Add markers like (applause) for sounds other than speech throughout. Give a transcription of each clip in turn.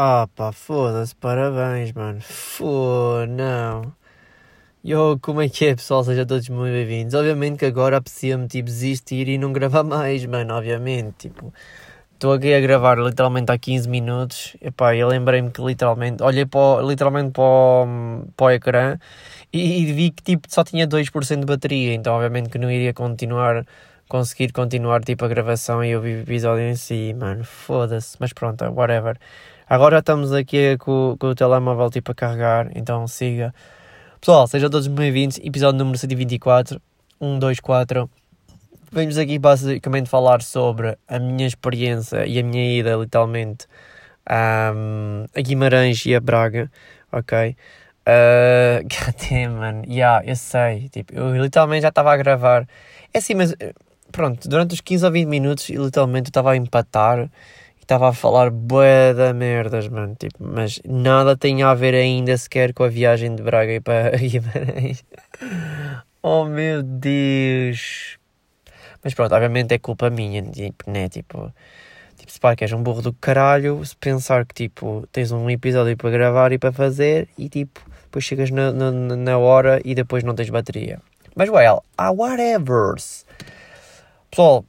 Ah pá, foda-se, parabéns, mano. Fô, não. Yo, como é que é, pessoal? Sejam todos muito bem-vindos. Obviamente que agora apetecia-me, tipo, desistir e não gravar mais, mano, obviamente, tipo... Estou aqui a gravar literalmente há 15 minutos. Epá, eu lembrei-me que literalmente... Olhei literalmente para o, para o ecrã e, e vi que, tipo, só tinha 2% de bateria. Então, obviamente que não iria continuar conseguir continuar tipo a gravação e o episódio em si, mano, foda-se, mas pronto, whatever. Agora estamos aqui com, com o telemóvel tipo a carregar, então siga. Pessoal, sejam todos bem-vindos, episódio número 124, 124. Vamos aqui basicamente falar sobre a minha experiência e a minha ida literalmente um, a Guimarães e a Braga, ok? Uh, (laughs) God man, yeah, eu sei, tipo, eu literalmente já estava a gravar. É assim, mas pronto, durante os 15 ou 20 minutos, literalmente eu estava a empatar estava a falar bué da merdas, mano. Tipo, mas nada tem a ver ainda sequer com a viagem de Braga para (laughs) Guimarães. oh meu Deus! Mas pronto, obviamente é culpa minha, tipo, né? Tipo, tipo se pá, que és um burro do caralho, se pensar que tipo, tens um episódio para gravar e para fazer e tipo, depois chegas na, na, na hora e depois não tens bateria. Mas well, ah, whatevers. Pessoal,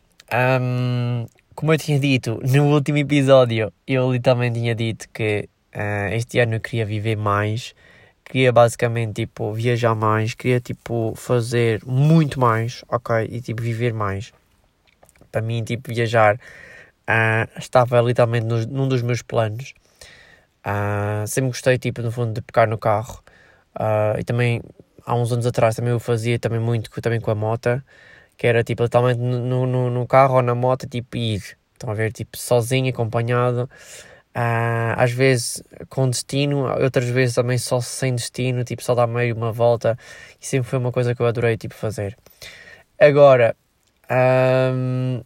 um, como eu tinha dito no último episódio, eu literalmente tinha dito que uh, este ano eu queria viver mais, queria basicamente tipo viajar mais, queria tipo fazer muito mais, ok? E tipo viver mais. Para mim, tipo, viajar uh, estava literalmente no, num dos meus planos. Uh, sempre gostei, tipo, no fundo, de pegar no carro. e também, há uns anos atrás, também eu fazia também muito também com a moto que era tipo literalmente no, no, no carro ou na moto, tipo ir. Estão a ver, tipo sozinho, acompanhado. Uh, às vezes com destino, outras vezes também só sem destino, tipo só dar meio uma volta. E sempre foi uma coisa que eu adorei tipo fazer. Agora, um,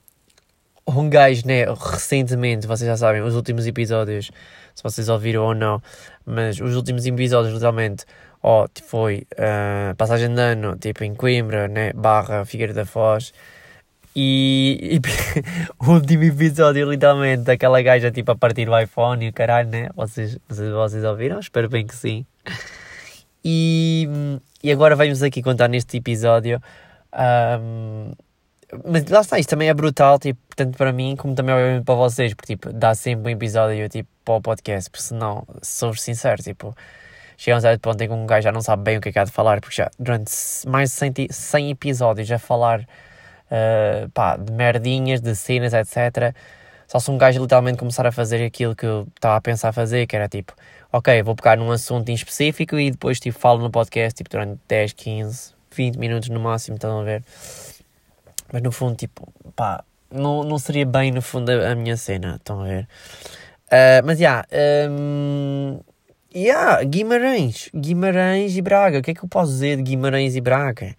um gajo, né, recentemente, vocês já sabem, os últimos episódios, se vocês ouviram ou não, mas os últimos episódios, literalmente, ó, oh, foi uh, passagem de ano, tipo em Coimbra, né, barra Figueira da Foz, e, e (laughs) o último episódio, literalmente, daquela gaja tipo a partir do iPhone e o caralho, né, vocês, vocês, ouviram? Espero bem que sim. (laughs) E, e agora vamos aqui contar neste episódio, um, mas lá está, isto também é brutal, tipo, tanto para mim como também obviamente para vocês, porque tipo, dá sempre um episódio tipo, para o podcast, porque senão, sou sincero, tipo, chega a um certo ponto em que um gajo já não sabe bem o que é que há de falar, porque já durante mais de 100, 100 episódios a falar uh, pá, de merdinhas, de cenas, etc. Só se um gajo literalmente começar a fazer aquilo que eu estava a pensar fazer, que era tipo, ok, vou pegar num assunto em específico e depois tipo, falo no podcast tipo, durante 10, 15, 20 minutos no máximo, estão a ver? Mas no fundo, tipo, pá, não, não seria bem no fundo a, a minha cena, estão a ver? Uh, mas já, yeah, um, Yeah, Guimarães. Guimarães e Braga. O que é que eu posso dizer de Guimarães e Braga?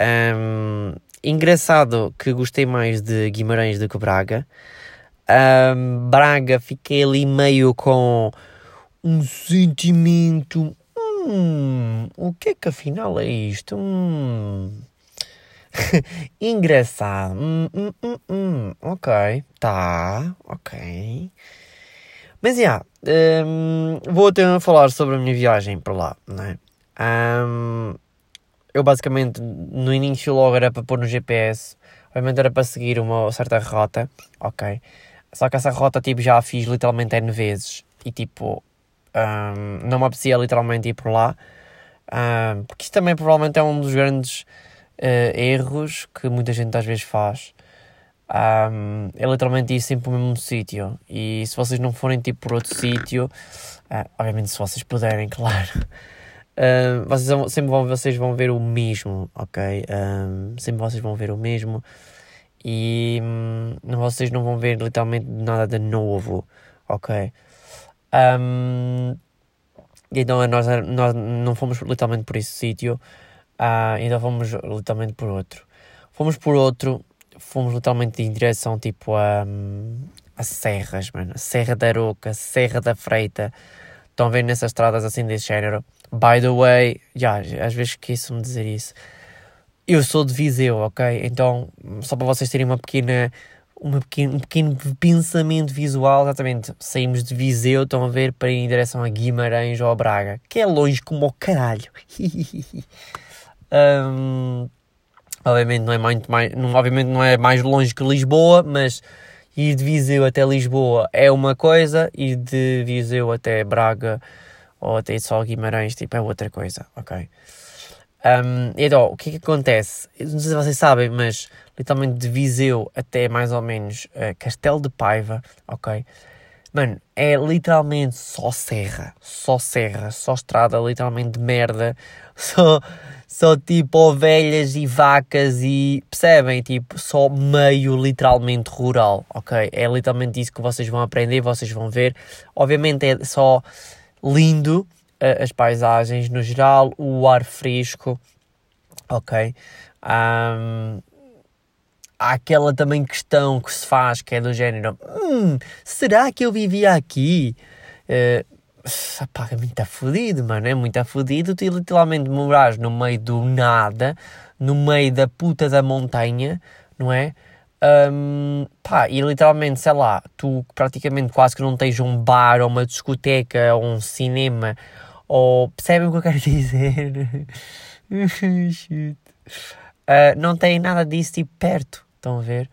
Um, engraçado que gostei mais de Guimarães do que Braga. Um, Braga fiquei ali meio com um sentimento. Hum, o que é que afinal é isto? Hum. (laughs) Engraçado. Hum, hum, hum, hum, ok, tá, ok. Mas, yeah, um, vou até falar sobre a minha viagem para lá, né? Um, eu basicamente, no início logo era para pôr no GPS, obviamente era para seguir uma certa rota, ok? Só que essa rota, tipo, já a fiz literalmente N vezes e, tipo, um, não me apetecia literalmente ir por lá, porque isso também provavelmente é um dos grandes uh, erros que muita gente às vezes faz, um, é literalmente ir sempre para o mesmo sítio. E se vocês não forem tipo por outro sítio, uh, obviamente se vocês puderem, (laughs) claro, vocês vão, sempre vão, vocês vão ver o mesmo, ok? Um, sempre vocês vão ver o mesmo e um, vocês não vão ver literalmente nada de novo, ok? Então nós, nós não fomos literalmente por esse sítio, uh, então fomos literalmente por outro. Fomos por outro fomos literalmente em direção tipo a, a serras, mano. Serra da Aroca, Serra da Freita. Estão a ver nessas estradas assim desse género. By the way, já, às vezes esqueço-me de dizer isso. Eu sou de Viseu, ok? Então, só para vocês terem uma pequena uma pequeno, um pequeno pensamento visual, exatamente. Saímos de Viseu, estão a ver, para ir em direção a Guimarães ou a Braga, que é longe como o caralho. (laughs) um, obviamente não é muito mais, não, obviamente não é mais longe que Lisboa, mas ir de Viseu até Lisboa é uma coisa, ir de Viseu até Braga ou até só Guimarães tipo, é outra coisa, ok? Um, então, o que é que acontece? Não sei se vocês sabem, mas literalmente de Viseu até mais ou menos uh, Castelo de Paiva, ok? Mano, é literalmente só serra, só serra, só estrada, literalmente de merda, (laughs) só, só tipo ovelhas e vacas e percebem? Tipo, só meio literalmente rural, ok? É literalmente isso que vocês vão aprender, vocês vão ver. Obviamente é só lindo, as paisagens no geral, o ar fresco, ok? Um, há aquela também questão que se faz que é do género: hum, será que eu vivia aqui? Uh, pá, é muito fodido, mano, é muito fodido tu literalmente morares no meio do nada, no meio da puta da montanha, não é? Um, pá, e literalmente, sei lá, tu praticamente quase que não tens um bar ou uma discoteca ou um cinema ou percebem o que eu quero (laughs) dizer? (laughs) uh, não tem nada disso tipo perto, estão a ver?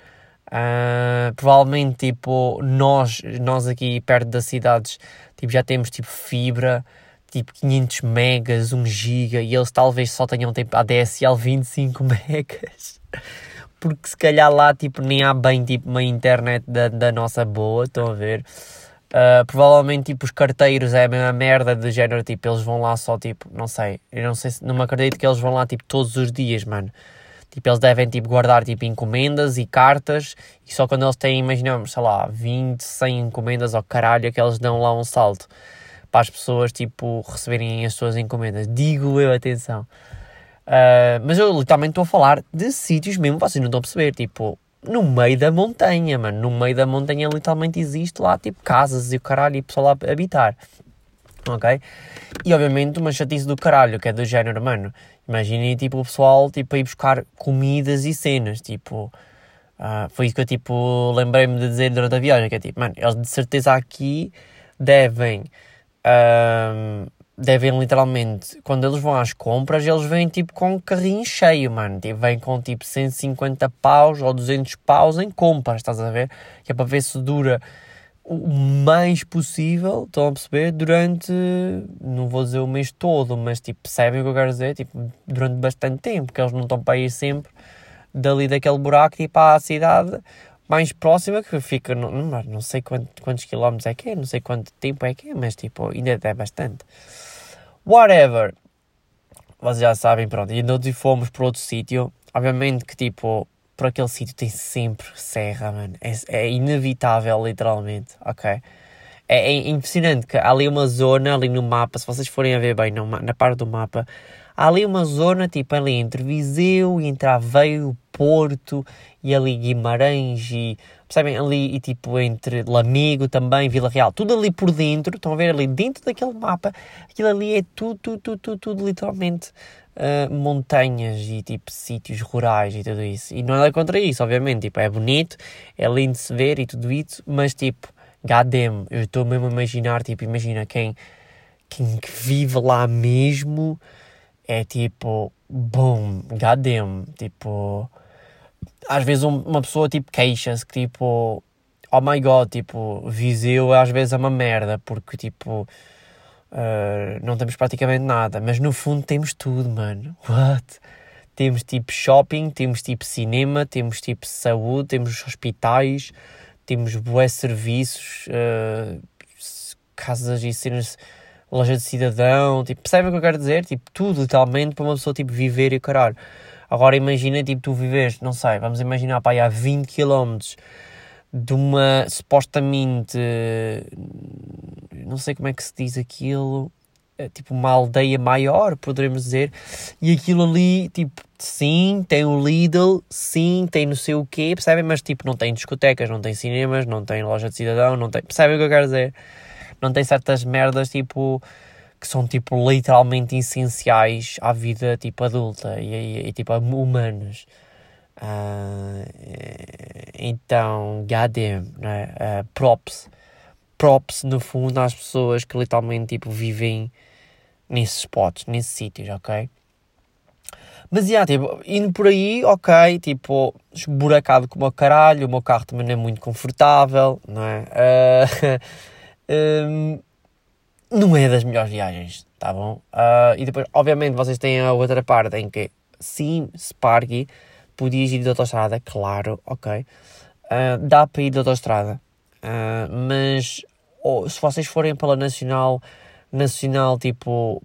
Uh, provavelmente tipo nós, nós aqui perto das cidades tipo, já temos tipo fibra, tipo 500 megas, 1 giga e eles talvez só tenham tipo ADSL 25 (laughs) megas porque se calhar lá tipo nem há bem tipo uma internet da, da nossa boa, estão a ver? Uh, provavelmente, tipo, os carteiros é a mesma merda de género, tipo, eles vão lá só, tipo, não sei, eu não sei se, não me acredito que eles vão lá, tipo, todos os dias, mano. Tipo, eles devem, tipo, guardar, tipo, encomendas e cartas, e só quando eles têm, imaginamos, sei lá, 20, 100 encomendas, ao caralho, é que eles dão lá um salto para as pessoas, tipo, receberem as suas encomendas. Digo eu, atenção. Uh, mas eu literalmente estou a falar de sítios mesmo, vocês não estão a perceber, tipo, no meio da montanha, mano. No meio da montanha literalmente existe lá tipo casas e o caralho e pessoal lá habitar. Ok? E obviamente uma chatice do caralho, que é do género, mano. Imaginem tipo o pessoal tipo, a ir buscar comidas e cenas, tipo. Uh, foi isso que eu tipo lembrei-me de dizer durante a viagem, que é tipo, mano, eles de certeza aqui devem uh, devem literalmente, quando eles vão às compras, eles vêm tipo com um carrinho cheio, mano. Tipo, vêm com tipo 150 paus ou 200 paus em compras, estás a ver? Que é para ver se dura o mais possível, estão a perceber? Durante, não vou dizer o mês todo, mas tipo, percebem o que eu quero dizer? Tipo, durante bastante tempo, porque eles não estão para ir sempre dali daquele buraco tipo à cidade mais próxima que fica, não, não sei quantos, quantos quilómetros é que é, não sei quanto tempo é que é, mas tipo, ainda é bastante. Whatever. Vocês já sabem, pronto. E nós fomos para outro sítio. Obviamente que, tipo, por aquele sítio tem sempre serra, mano. É, é inevitável, literalmente, ok? É, é, impressionante que há ali uma zona, ali no mapa, se vocês forem a ver bem no, na parte do mapa, há ali uma zona, tipo, ali entre Viseu e entre Aveiro, Porto e ali Guimarães e percebem ali e tipo entre Lamigo também, Vila Real, tudo ali por dentro, estão a ver ali dentro daquele mapa, aquilo ali é tudo, tudo, tudo, tudo, tudo literalmente uh, montanhas e tipo sítios rurais e tudo isso. E não é contra isso, obviamente, tipo, é bonito, é lindo de se ver e tudo isso, mas tipo, goddamn, eu estou mesmo a imaginar, tipo, imagina quem, quem vive lá mesmo é tipo, boom, goddamn, tipo às vezes um, uma pessoa tipo queixa-se que tipo, oh my god, tipo, Viseu às vezes é uma merda porque tipo, uh, não temos praticamente nada, mas no fundo temos tudo, mano. (laughs) What? Temos tipo shopping, temos tipo cinema, temos tipo saúde, temos hospitais, temos bué serviços, uh, casas e cenas, loja de cidadão, tipo, percebem o que eu quero dizer? Tipo, tudo literalmente para uma pessoa tipo viver e caralho. Agora imagina, tipo, tu vives, não sei, vamos imaginar, pá, há 20 km de uma supostamente, não sei como é que se diz aquilo, é, tipo uma aldeia maior, poderemos dizer, e aquilo ali, tipo, sim, tem o Lidl, sim, tem não sei o quê, percebem? Mas, tipo, não tem discotecas, não tem cinemas, não tem loja de cidadão, não tem, percebem o que eu quero dizer? Não tem certas merdas, tipo, que são tipo literalmente essenciais à vida tipo adulta e, e, e tipo humanos. Uh, então, goddamn, né? Uh, props. Props, no fundo, às pessoas que literalmente tipo, vivem nesses spots, nesses sítios, ok? Mas, yeah, tipo, indo por aí, ok, tipo, esburacado como o caralho, o meu carro também não é muito confortável, não é? Uh, (laughs) um, não é das melhores viagens, tá bom? E depois, obviamente, vocês têm a outra parte em que, sim, Sparky, podias ir de autostrada, claro, ok. Uh, dá para ir de autostrada, mas oh, se vocês forem pela Nacional, Nacional, tipo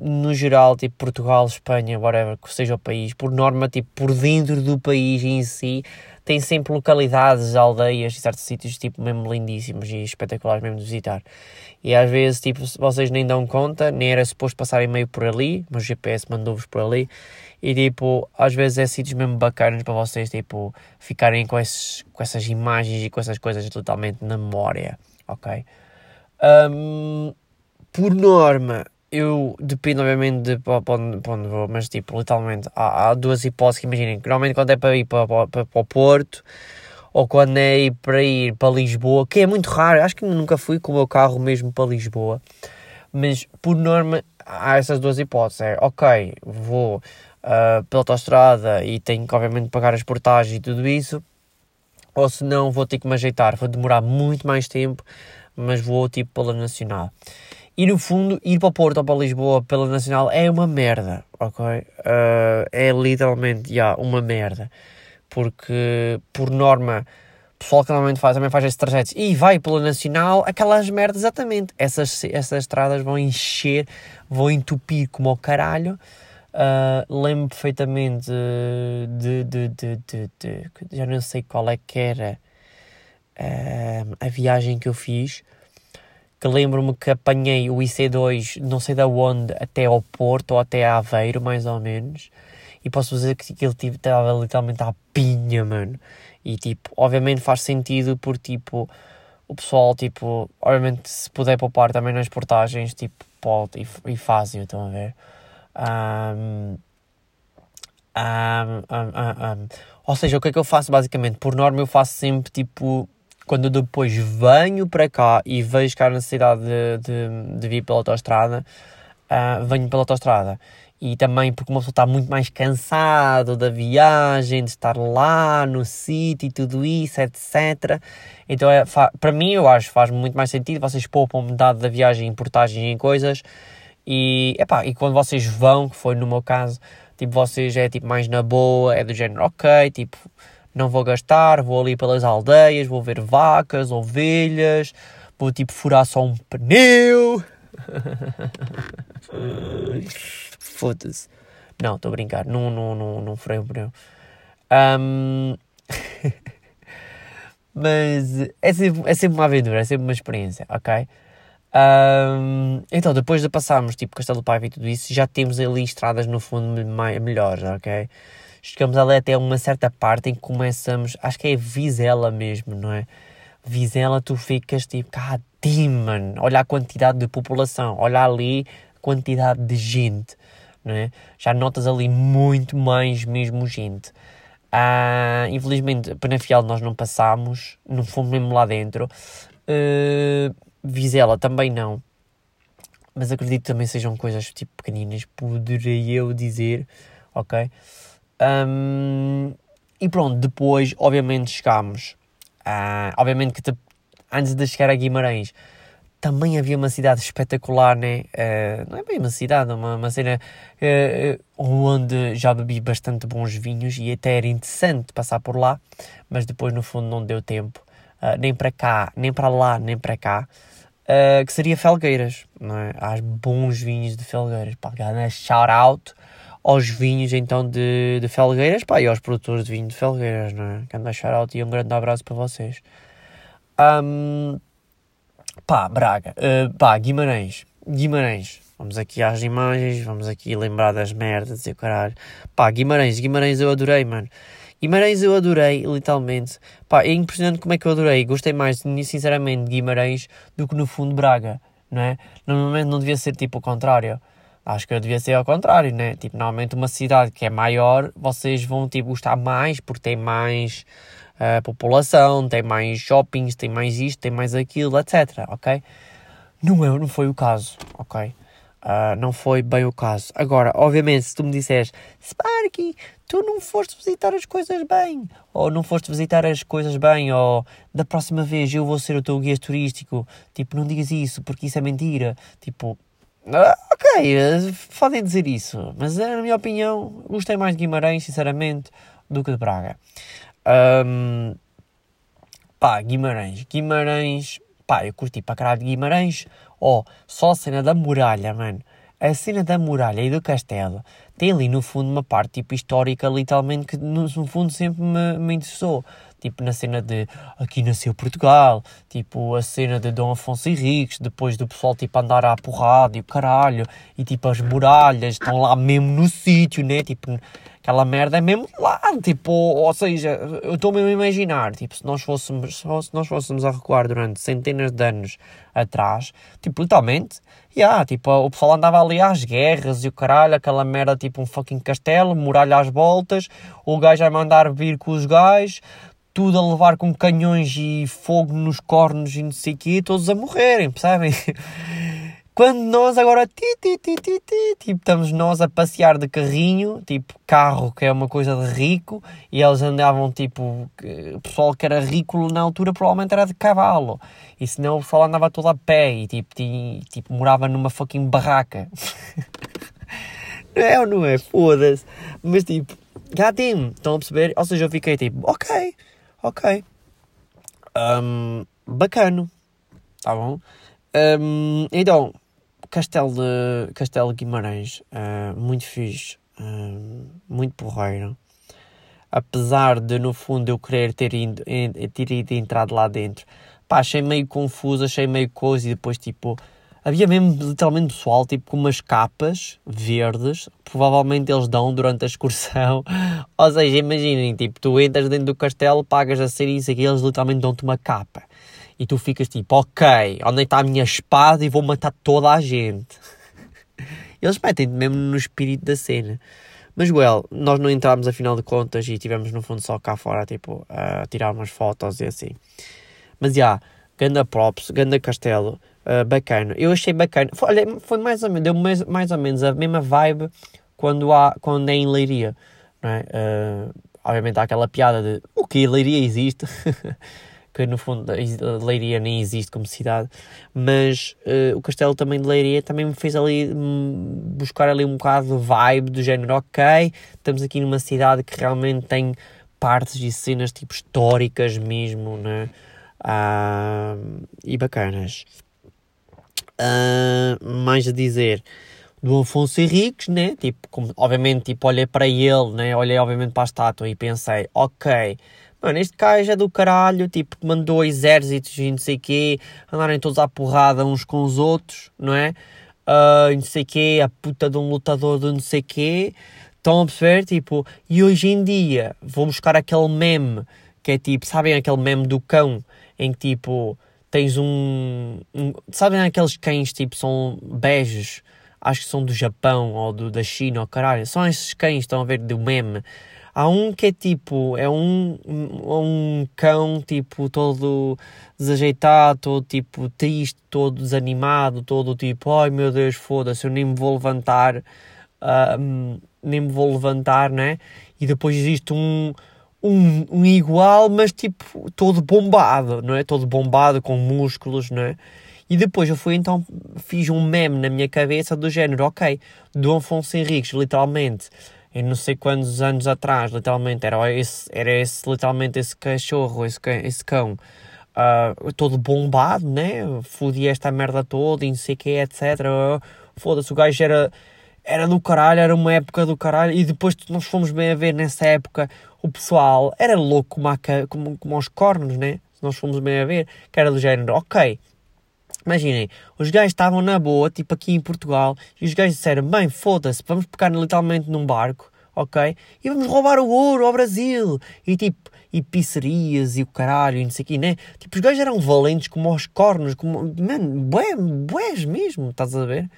no geral, tipo Portugal, Espanha, whatever, que seja o país, por norma, tipo, por dentro do país em si, tem sempre localidades, aldeias e certos sítios, tipo, mesmo lindíssimos e espetaculares mesmo de visitar. E às vezes, tipo, vocês nem dão conta, nem era suposto passarem meio por ali, mas o GPS mandou-vos por ali, e tipo, às vezes é sítios mesmo bacanas para vocês, tipo, ficarem com, esses, com essas imagens e com essas coisas totalmente na memória, ok? Um, por norma, eu dependo obviamente de para, onde, para onde vou, mas tipo, literalmente há, há duas hipóteses que imaginem, normalmente quando é para ir para, para, para o Porto ou quando é ir para ir para Lisboa, que é muito raro, acho que nunca fui com o meu carro mesmo para Lisboa, mas por norma há essas duas hipóteses, é ok, vou uh, pela autostrada e tenho que obviamente pagar as portagens e tudo isso, ou se não vou ter que me ajeitar, vou demorar muito mais tempo, mas vou tipo pela Nacional. E no fundo, ir para o Porto ou para Lisboa pela Nacional é uma merda, ok? Uh, é literalmente, yeah, uma merda. Porque, por norma, o pessoal que normalmente faz, também faz esses trajetos e vai pela Nacional, aquelas merdas, exatamente. Essas, essas estradas vão encher, vão entupir como ao caralho. Uh, lembro perfeitamente de, de, de, de, de, já não sei qual é que era uh, a viagem que eu fiz que lembro-me que apanhei o IC2 não sei da onde até ao Porto ou até a Aveiro, mais ou menos. E posso dizer que aquilo estava literalmente à pinha, mano. E tipo, obviamente faz sentido por tipo, o pessoal, tipo, obviamente se puder poupar também nas portagens, tipo, pode e, e fazem, estão a ver? Um, um, um, Ou seja, o que é que eu faço basicamente? Por norma eu faço sempre tipo quando depois venho para cá e vejo que há necessidade de, de, de vir pela autostrada, uh, venho pela autostrada. E também porque uma pessoa está muito mais cansado da viagem, de estar lá no sítio e tudo isso, etc. Então, é, para mim, eu acho faz muito mais sentido. Vocês poupam metade da viagem em portagens em coisas. E, epá, e quando vocês vão, que foi no meu caso, tipo, vocês é tipo mais na boa, é do género, ok, tipo, não vou gastar, vou ali pelas aldeias, vou ver vacas, ovelhas, vou tipo furar só um pneu. (laughs) Foda-se. Não, estou a brincar, não, não, não, não furei um pneu. Um... (laughs) Mas é sempre, é sempre uma aventura, é sempre uma experiência, ok? Um, então, depois de passarmos tipo Castelo Paiva e tudo isso, já temos ali estradas no fundo melhores, ok? Chegamos ali até uma certa parte em que começamos, acho que é Vizela mesmo, não é? Vizela, tu ficas tipo, ah, mano, olha a quantidade de população, olha ali a quantidade de gente, não é? Já notas ali muito mais mesmo gente. Ah, infelizmente, Penafiel nós não passámos, não fomos mesmo lá dentro. Uh, Vizela também não. Mas acredito que também sejam coisas tipo pequeninas, poderei eu dizer, ok? Um, e pronto, depois, obviamente, chegámos. Uh, obviamente que te, antes de chegar a Guimarães, também havia uma cidade espetacular, né? Uh, não é bem uma cidade, uma, uma cena uh, onde já bebi bastante bons vinhos e até era interessante passar por lá, mas depois, no fundo, não deu tempo. Uh, nem para cá, nem para lá, nem para cá. que seria Felgueiras, não é? Há bons vinhos de Felgueiras. Pá, shout out aos vinhos então de, de Felgueiras, pá, e aos produtores de vinho de Felgueiras, não é? Quero deixar out e um grande abraço para vocês. Um, pá, Braga, uh, pá, Guimarães, Guimarães, vamos aqui às imagens, vamos aqui lembrar das merdas e caralho. Pá, Guimarães, Guimarães eu adorei, mano. Guimarães eu adorei, literalmente. Pá, é impressionante como é que eu adorei. Gostei mais, sinceramente, de Guimarães do que no fundo Braga, não é? Normalmente não devia ser tipo o contrário. Acho que devia ser ao contrário, né? Tipo, normalmente uma cidade que é maior, vocês vão, tipo, gostar mais porque tem mais uh, população, tem mais shoppings, tem mais isto, tem mais aquilo, etc, ok? Não, é, não foi o caso, ok? Uh, não foi bem o caso. Agora, obviamente, se tu me disseres Sparky, tu não foste visitar as coisas bem, ou não foste visitar as coisas bem, ou da próxima vez eu vou ser o teu guia turístico, tipo, não digas isso porque isso é mentira. Tipo, uh, ok, uh, podem dizer isso, mas na minha opinião, gostei mais de Guimarães, sinceramente, do que de Braga. Um, pá, Guimarães, Guimarães, pá, eu curti para caralho de Guimarães Oh, só a cena da muralha, mano. A cena da muralha e do castelo tem ali no fundo uma parte tipo histórica, literalmente, que no, no fundo sempre me, me interessou. Tipo na cena de aqui nasceu Portugal, tipo a cena de Dom Afonso Henriques, depois do pessoal tipo andar à porrada e o caralho, e tipo as muralhas estão lá mesmo no sítio, né? Tipo, aquela merda é mesmo lá, tipo, ou seja, eu estou mesmo a imaginar, tipo, se nós fôssemos, se nós fôssemos a recuar durante centenas de anos atrás, tipo, literalmente, yeah, tipo, o pessoal andava ali às guerras e o caralho, aquela merda, tipo, um fucking castelo, muralha às voltas, o gajo a mandar vir com os gajos, tudo a levar com canhões e fogo nos cornos e não sei o quê, todos a morrerem, percebem? (laughs) Quando nós agora, ti, ti, ti, ti, ti, tipo, estamos nós a passear de carrinho, tipo, carro que é uma coisa de rico, e eles andavam, tipo, o pessoal que era rico na altura provavelmente era de cavalo, e senão o pessoal andava todo a pé, e tipo, tinha, tipo morava numa fucking barraca. (laughs) não é ou não é? Foda-se. Mas tipo, já tem, estão a perceber? Ou seja, eu fiquei tipo, ok, ok, um, bacano, tá bom? Um, então, Castelo de Castelo Guimarães, uh, muito fixe, uh, muito porreiro. Apesar de, no fundo, eu querer ter ido, ter ido entrado lá dentro, pá, achei meio confuso, achei meio coisa e depois, tipo, havia mesmo literalmente pessoal, tipo, com umas capas verdes, provavelmente eles dão durante a excursão. (laughs) Ou seja, imaginem, tipo, tu entras dentro do castelo, pagas a ser isso aqui, eles literalmente dão-te uma capa e tu ficas tipo, ok, onde é está a minha espada e vou matar toda a gente. (laughs) Eles metem-te mesmo no espírito da cena. Mas, well, nós não entramos afinal de contas e tivemos no fundo só cá fora, tipo, a tirar umas fotos e assim. Mas, já, yeah, ganda props, ganda castelo, uh, bacana. Eu achei bacana. Foi, olha, foi mais ou menos, deu mais, mais ou menos a mesma vibe quando, há, quando é em Leiria, não é? Uh, obviamente há aquela piada de, o que, Leiria existe? (laughs) que no fundo Leiria nem existe como cidade, mas uh, o castelo também de Leiria também me fez ali um, buscar ali um bocado de vibe do género, ok, estamos aqui numa cidade que realmente tem partes e cenas tipo históricas mesmo, né? Uh, e bacanas. Uh, mais a dizer do Afonso Henriques, né? Tipo, como, obviamente, tipo, olhei para ele, né? Olhei obviamente para a estátua e pensei, ok, Mano, este gajo é do caralho, tipo, mandou exércitos e não sei o quê, andarem todos à porrada uns com os outros, não é? Uh, não sei o quê, a puta de um lutador de não sei o quê. Estão a perceber? Tipo, e hoje em dia vou buscar aquele meme que é tipo, sabem aquele meme do cão em que tipo tens um, um sabem aqueles cães tipo são beijos, acho que são do Japão ou do, da China ou caralho, são esses cães, estão a ver do meme Há um que é tipo, é um, um cão tipo todo desajeitado, todo tipo triste, todo desanimado, todo tipo, ai meu Deus, foda-se, eu nem me vou levantar, uh, nem me vou levantar, né? E depois existe um, um, um igual, mas tipo todo bombado, não é? Todo bombado com músculos, não é? E depois eu fui então, fiz um meme na minha cabeça do género, ok, Dom Afonso Henriques, literalmente em não sei quantos anos atrás, literalmente, era esse, era esse literalmente esse cachorro, esse, esse cão, uh, todo bombado, né? Fodia esta merda toda e não sei o que, etc. Foda-se, o gajo era, era do caralho, era uma época do caralho, e depois nós fomos bem a ver nessa época, o pessoal era louco como, a, como, como aos cornos, né? Nós fomos bem a ver, que era do género, ok, Imaginem, os gajos estavam na boa, tipo aqui em Portugal, e os gajos disseram: bem, foda-se, vamos pegar literalmente num barco, ok? E vamos roubar o ouro ao Brasil. E tipo, e pizzerias e o caralho e não sei o quê, né? Tipo, os gajos eram valentes como aos cornos, como, mano, bué, bués mesmo, estás a ver?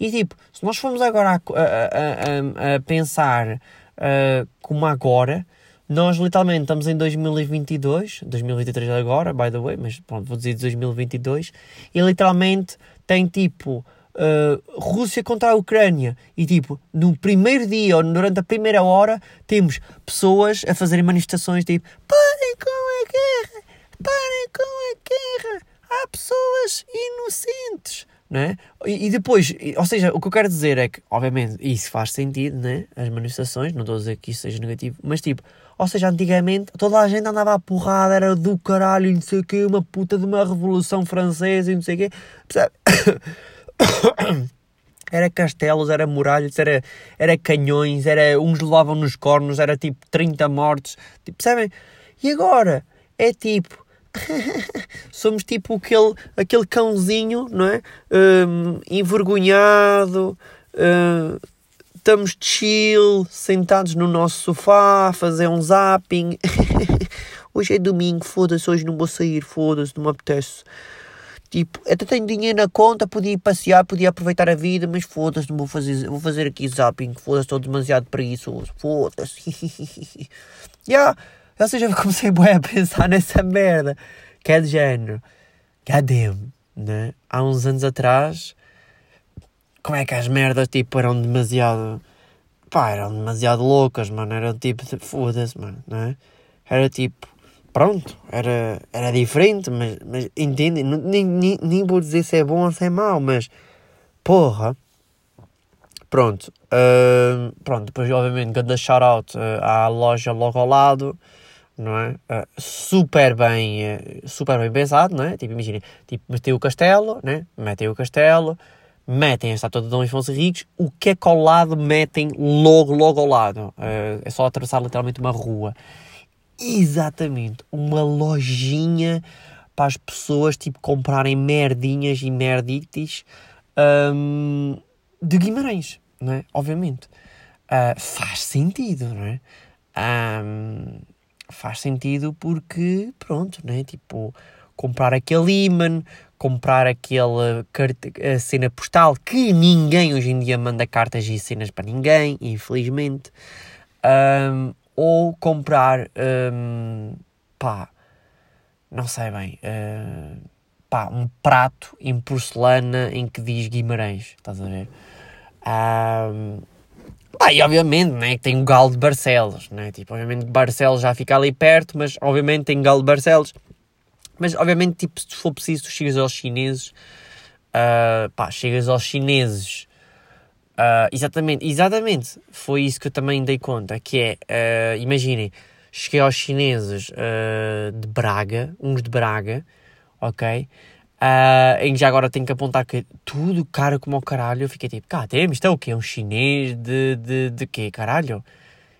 E tipo, se nós formos agora a, a, a, a pensar uh, como agora, nós literalmente estamos em 2022, 2023 agora, by the way, mas pronto, vou dizer 2022, e literalmente tem tipo uh, Rússia contra a Ucrânia. E tipo, no primeiro dia ou durante a primeira hora, temos pessoas a fazerem manifestações tipo parem com a guerra, parem com a guerra, há pessoas inocentes. Né? E, e depois, ou seja, o que eu quero dizer é que, obviamente, isso faz sentido, né? as manifestações, não estou a dizer que isso seja negativo, mas tipo, ou seja, antigamente toda a gente andava a porrada, era do caralho, não sei o quê, uma puta de uma revolução francesa e não sei o quê. (coughs) Era castelos, era muralhas, era, era canhões, era, uns levavam nos cornos, era tipo 30 mortes. Tipo, percebem? E agora é tipo. (laughs) somos tipo aquele, aquele cãozinho, não é? Um, envergonhado. Um, estamos chill, sentados no nosso sofá, a fazer um zapping. (laughs) hoje é domingo, foda-se, hoje não vou sair, foda-se, não me apetece. Tipo, até tenho dinheiro na conta, podia ir passear, podia aproveitar a vida, mas foda-se, não vou fazer, vou fazer aqui zapping, foda-se, estou demasiado preguiçoso, foda-se. (laughs) yeah. Ou seja, comecei a pensar (laughs) nessa merda, que é de género, goddamn, né? Há uns anos atrás como é que as merdas tipo eram demasiado pá, eram demasiado loucas, mano, eram tipo, foda-se, mano, não é? Era tipo, pronto, era, era diferente, mas, mas entendem, nem, nem, nem vou dizer se é bom ou se é mau, mas porra, pronto, uh, pronto, depois obviamente cada shout-out uh, à loja logo ao lado, não é? Uh, super bem, uh, super bem pensado, não é? Tipo, imagina, tipo, meteu o castelo, né? Meteu o castelo, metem a estátua de Dom Afonso Henriques, o que é que ao lado metem logo, logo ao lado? Uh, é só atravessar literalmente uma rua. Exatamente, uma lojinha para as pessoas tipo comprarem merdinhas e merdites um, de Guimarães, não é? Obviamente. Faz sentido, não é? Um, faz sentido porque, pronto, não é? Tipo, comprar aquele imã, comprar aquela cena postal que ninguém hoje em dia manda cartas e cenas para ninguém, infelizmente. Um, ou comprar, um, pá, não sei bem, uh, pá, um prato em porcelana em que diz Guimarães, estás a ver? Um, pá, e obviamente, né, tem o Galo de Barcelos, né? Tipo, obviamente Barcelos já fica ali perto, mas obviamente tem Galo de Barcelos mas, obviamente, tipo, se for preciso, tu chegas aos chineses, uh, pá, chegas aos chineses. Uh, exatamente, exatamente, foi isso que eu também dei conta, que é, uh, imaginem, cheguei aos chineses uh, de Braga, uns de Braga, ok? Uh, em que já agora tenho que apontar que tudo cara como o caralho, eu fiquei tipo, cá temos, isto é o quê? Um chinês de, de, de quê, caralho?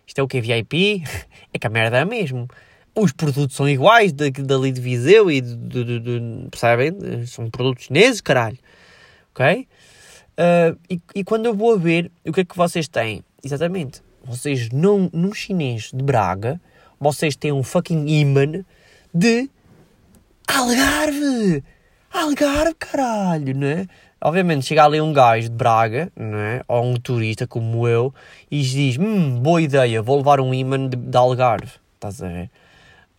Isto é o quê, VIP? (laughs) é que a merda é mesmo os produtos são iguais dali de Viseu e de, de, de, percebem? São produtos chineses, caralho. Ok? Uh, e, e, quando eu vou a ver, o que é que vocês têm? Exatamente. Vocês, num, num chinês de Braga, vocês têm um fucking imã de Algarve! Algarve, caralho, não é? Obviamente, chega ali um gajo de Braga, não é? Ou um turista como eu, e diz: Hum, boa ideia, vou levar um imã de, de Algarve. Estás a ver?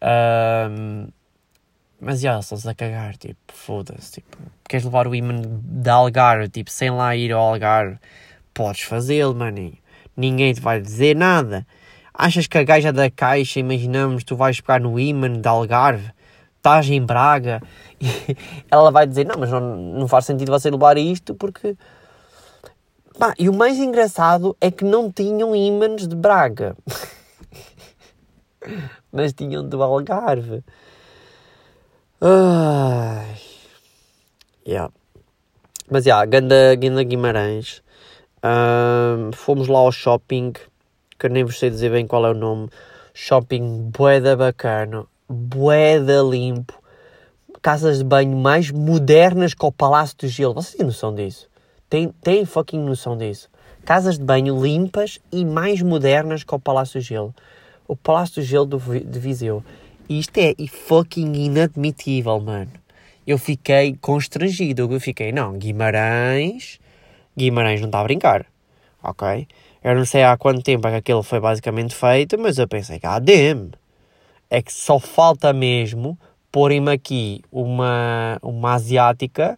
Um, mas já, estão-se a cagar, tipo, foda-se, tipo, queres levar o imã de Algarve, tipo, sem lá ir ao Algarve, podes fazê-lo, maninho, ninguém te vai dizer nada. Achas que a gaja da caixa, imaginamos, tu vais pegar no imã de Algarve, estás em Braga, (laughs) e ela vai dizer, não, mas não, não faz sentido você levar isto, porque... Pá, e o mais engraçado é que não tinham ímãs de Braga. (laughs) mas tinham do Algarve. Ai. Yeah. Mas, já, yeah, Ganda, Ganda Guimarães. Um, fomos lá ao shopping, que nem vos sei dizer bem qual é o nome. Shopping boeda bacana, boeda limpo. Casas de banho mais modernas que o Palácio do Gelo. Vocês têm noção disso? Têm, têm fucking noção disso? Casas de banho limpas e mais modernas que o Palácio do Gelo o Palácio do Gelo do, de Viseu. E isto é fucking inadmitível, mano. Eu fiquei constrangido. Eu fiquei, não, Guimarães Guimarães não está a brincar, ok? Eu não sei há quanto tempo é que aquilo foi basicamente feito, mas eu pensei, god damn, é que só falta mesmo porem-me aqui uma, uma asiática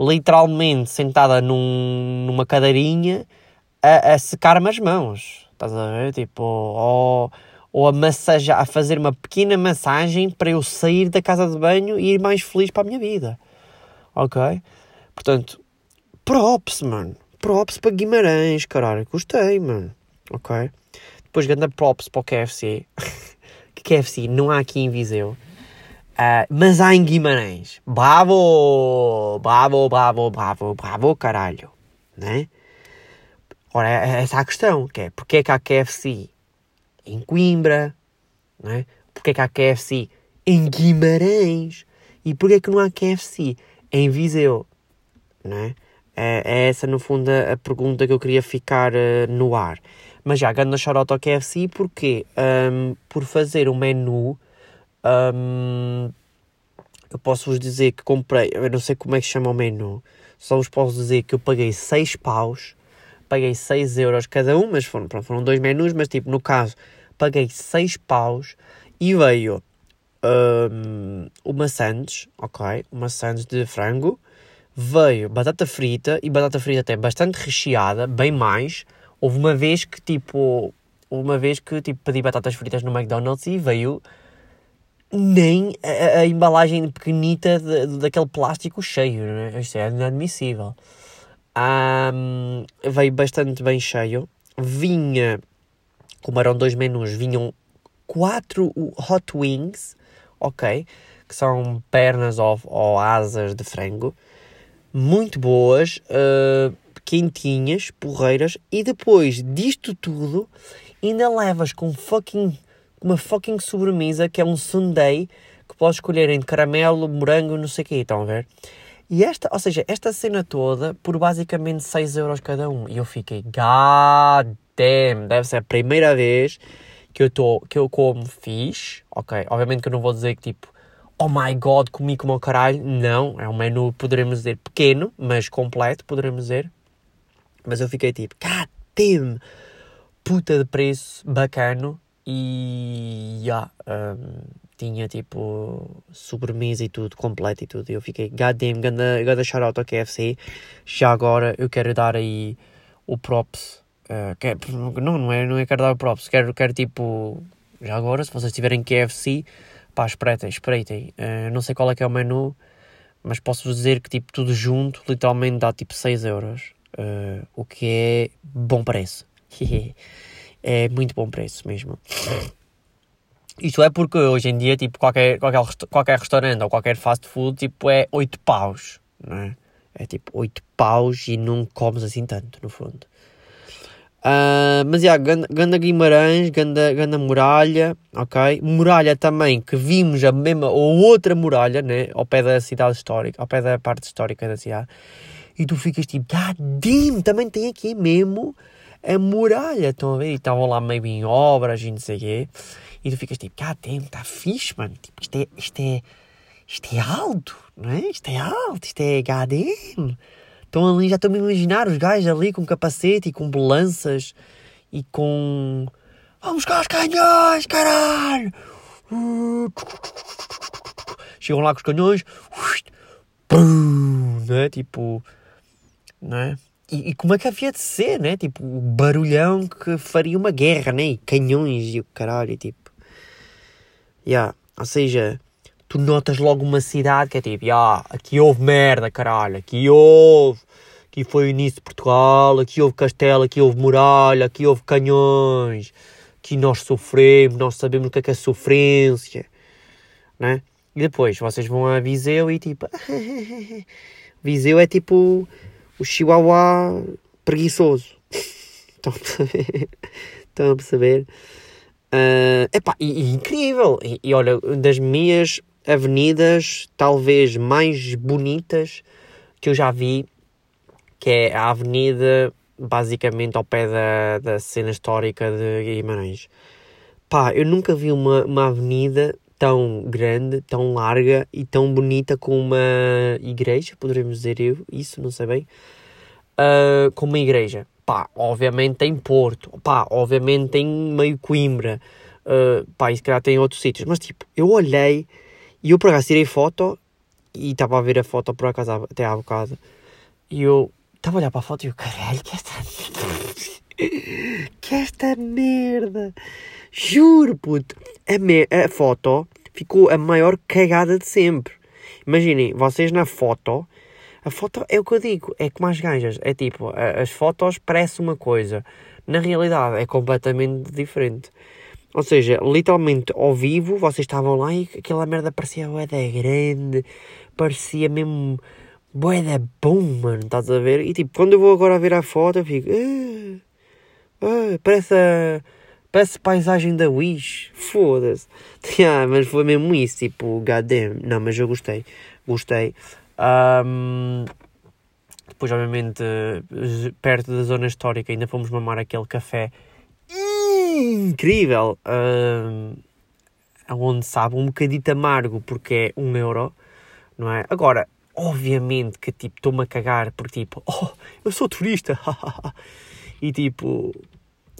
literalmente sentada num, numa cadeirinha a, a secar-me as mãos. Estás a ver? Tipo, ou, ou a massajar, a fazer uma pequena massagem para eu sair da casa de banho e ir mais feliz para a minha vida. Ok? Portanto, props, mano. Props para Guimarães, caralho. Gostei, mano. Ok? Depois, ganda props para o KFC. (laughs) que KFC não há aqui em Viseu. Uh, mas há em Guimarães. Bravo! Bravo, bravo, bravo, bravo, caralho. Né? Ora, é essa é a questão, que é porque é que há KFC em Coimbra, né? porque é que há KFC em Guimarães e porque é que não há KFC em Viseu, né? É, é essa, no fundo, a, a, pergunta que eu queria ficar uh, no ar. Mas já, ganho shout ao KFC porque um, por fazer um menu um, eu posso vos dizer que comprei, eu não sei como é que chama o menu, só vos posso dizer que eu paguei 6 paus, paguei 6 euros cada um, mas foram, pronto, foram dois menus, mas tipo, no caso, paguei 6 paus e veio um, uma sandes, ok, uma sandes de frango, veio batata frita e batata frita até bastante recheada, bem mais. Houve uma vez que tipo, uma vez que tipo pedi batatas fritas no McDonald's e veio nem a, a embalagem pequenita de, daquele plástico cheio, né? Isto é inadmissível. Um, veio bastante bem cheio. Vinha, como eram dois menus, vinham quatro hot wings, ok? Que são pernas ou, ou asas de frango. Muito boas, uh, quentinhas, porreiras. E depois disto tudo, ainda levas com fucking uma fucking sobremesa que é um sundae que podes escolher entre caramelo, morango, não sei o quê, estão a ver? E esta, ou seja, esta cena toda por basicamente 6 euros cada um. E eu fiquei, god damn, deve ser a primeira vez que eu, tô, que eu como fixe, ok? Obviamente que eu não vou dizer que tipo, oh my god, comi como o caralho. Não, é um menu, poderemos dizer, pequeno, mas completo, poderemos dizer. Mas eu fiquei tipo, god damn, puta de preço, bacano e já um, tinha tipo sobremesa e tudo, completo e tudo. E eu fiquei, god damn, ganda, ganda shout out ao KFC. Já agora eu quero dar aí o props. Uh, quer, não, não é, não é quero dar o props, quero, quero tipo, já agora, se vocês tiverem KFC, pá, espreitem, espreitem. Uh, não sei qual é que é o menu, mas posso-vos dizer que tipo tudo junto, literalmente dá tipo 6 euros. Uh, o que é bom preço. (laughs) é muito bom preço mesmo. Isto é porque hoje em dia, tipo, qualquer, qualquer, qualquer restaurante ou qualquer fast food, tipo, é 8 paus, não é? É tipo 8 paus e não comes assim tanto, no fundo. Uh, mas, já, yeah, Ganda Guimarães, Ganda, Ganda Muralha, ok? Muralha também, que vimos a mesma, ou outra muralha, né? Ao pé da cidade histórica, ao pé da parte histórica da cidade. E tu ficas tipo, damn, também tem aqui mesmo a muralha, estão a ver? E estavam lá meio em obras e não sei o quê. E tu ficas tipo, cá tem, está fixe, mano. Tipo, isto é, isto é, isto é alto, não é? Isto é alto, isto é HDM. Estão ali, já estou-me a imaginar os gajos ali com capacete e com lanças e com. Vamos cá os canhões, caralho! Chegam lá com os canhões, (laughs) pum, né? Tipo, né? E, e, como é que havia de ser, né? Tipo, o barulhão que faria uma guerra, né? E canhões e o caralho, tipo. Yeah. Ou seja, tu notas logo uma cidade que é tipo, yeah, aqui houve merda, caralho, aqui houve. Aqui foi o início de Portugal, aqui houve castelo, aqui houve muralha, aqui houve canhões. Aqui nós sofremos, nós sabemos o que é, que é sofrência, né? E depois vocês vão a Viseu e tipo. (laughs) Viseu é tipo o chihuahua preguiçoso. (laughs) Estão a perceber? Estão a perceber? Uh, epá, e, e incrível! E, e, olha, das minhas avenidas talvez mais bonitas que eu já vi, que é a avenida basicamente ao pé da, da cena histórica de Guimarães. Pá, eu nunca vi uma, uma avenida tão grande, tão larga e tão bonita como uma igreja, poderíamos dizer eu, isso, não sei bem. uh, com uma igreja. Pá, obviamente tem Porto, pá, obviamente tem meio Coimbra, uh, pá, e se calhar tem outros sítios. Mas tipo, eu olhei e eu por acaso tirei foto e estava a ver a foto por acaso até há bocado. E eu estava a olhar para a foto e eu, caralho, que esta (laughs) que esta merda! Juro, puto! A, me... a foto ficou a maior cagada de sempre. Imaginem, vocês na foto, a foto é o que eu digo, é como as gajas, é tipo, as fotos parecem uma coisa, na realidade é completamente diferente. Ou seja, literalmente ao vivo, vocês estavam lá e aquela merda parecia boeda grande, parecia mesmo boeda bom, mano, estás a ver? E tipo, quando eu vou agora ver a foto, eu fico. Ah, ah, parece. Parece paisagem da Wish. Foda-se. (laughs) Yeah, mas foi mesmo isso, tipo, goddamn. Não, mas eu gostei. Gostei. Um, depois, obviamente, perto da zona histórica, ainda fomos mamar aquele café incrível. Um, onde sabe um bocadito amargo, porque é um euro, não é? Agora, obviamente que tipo, estou-me a cagar, porque tipo, (laughs) oh, eu sou turista, (laughs) e tipo,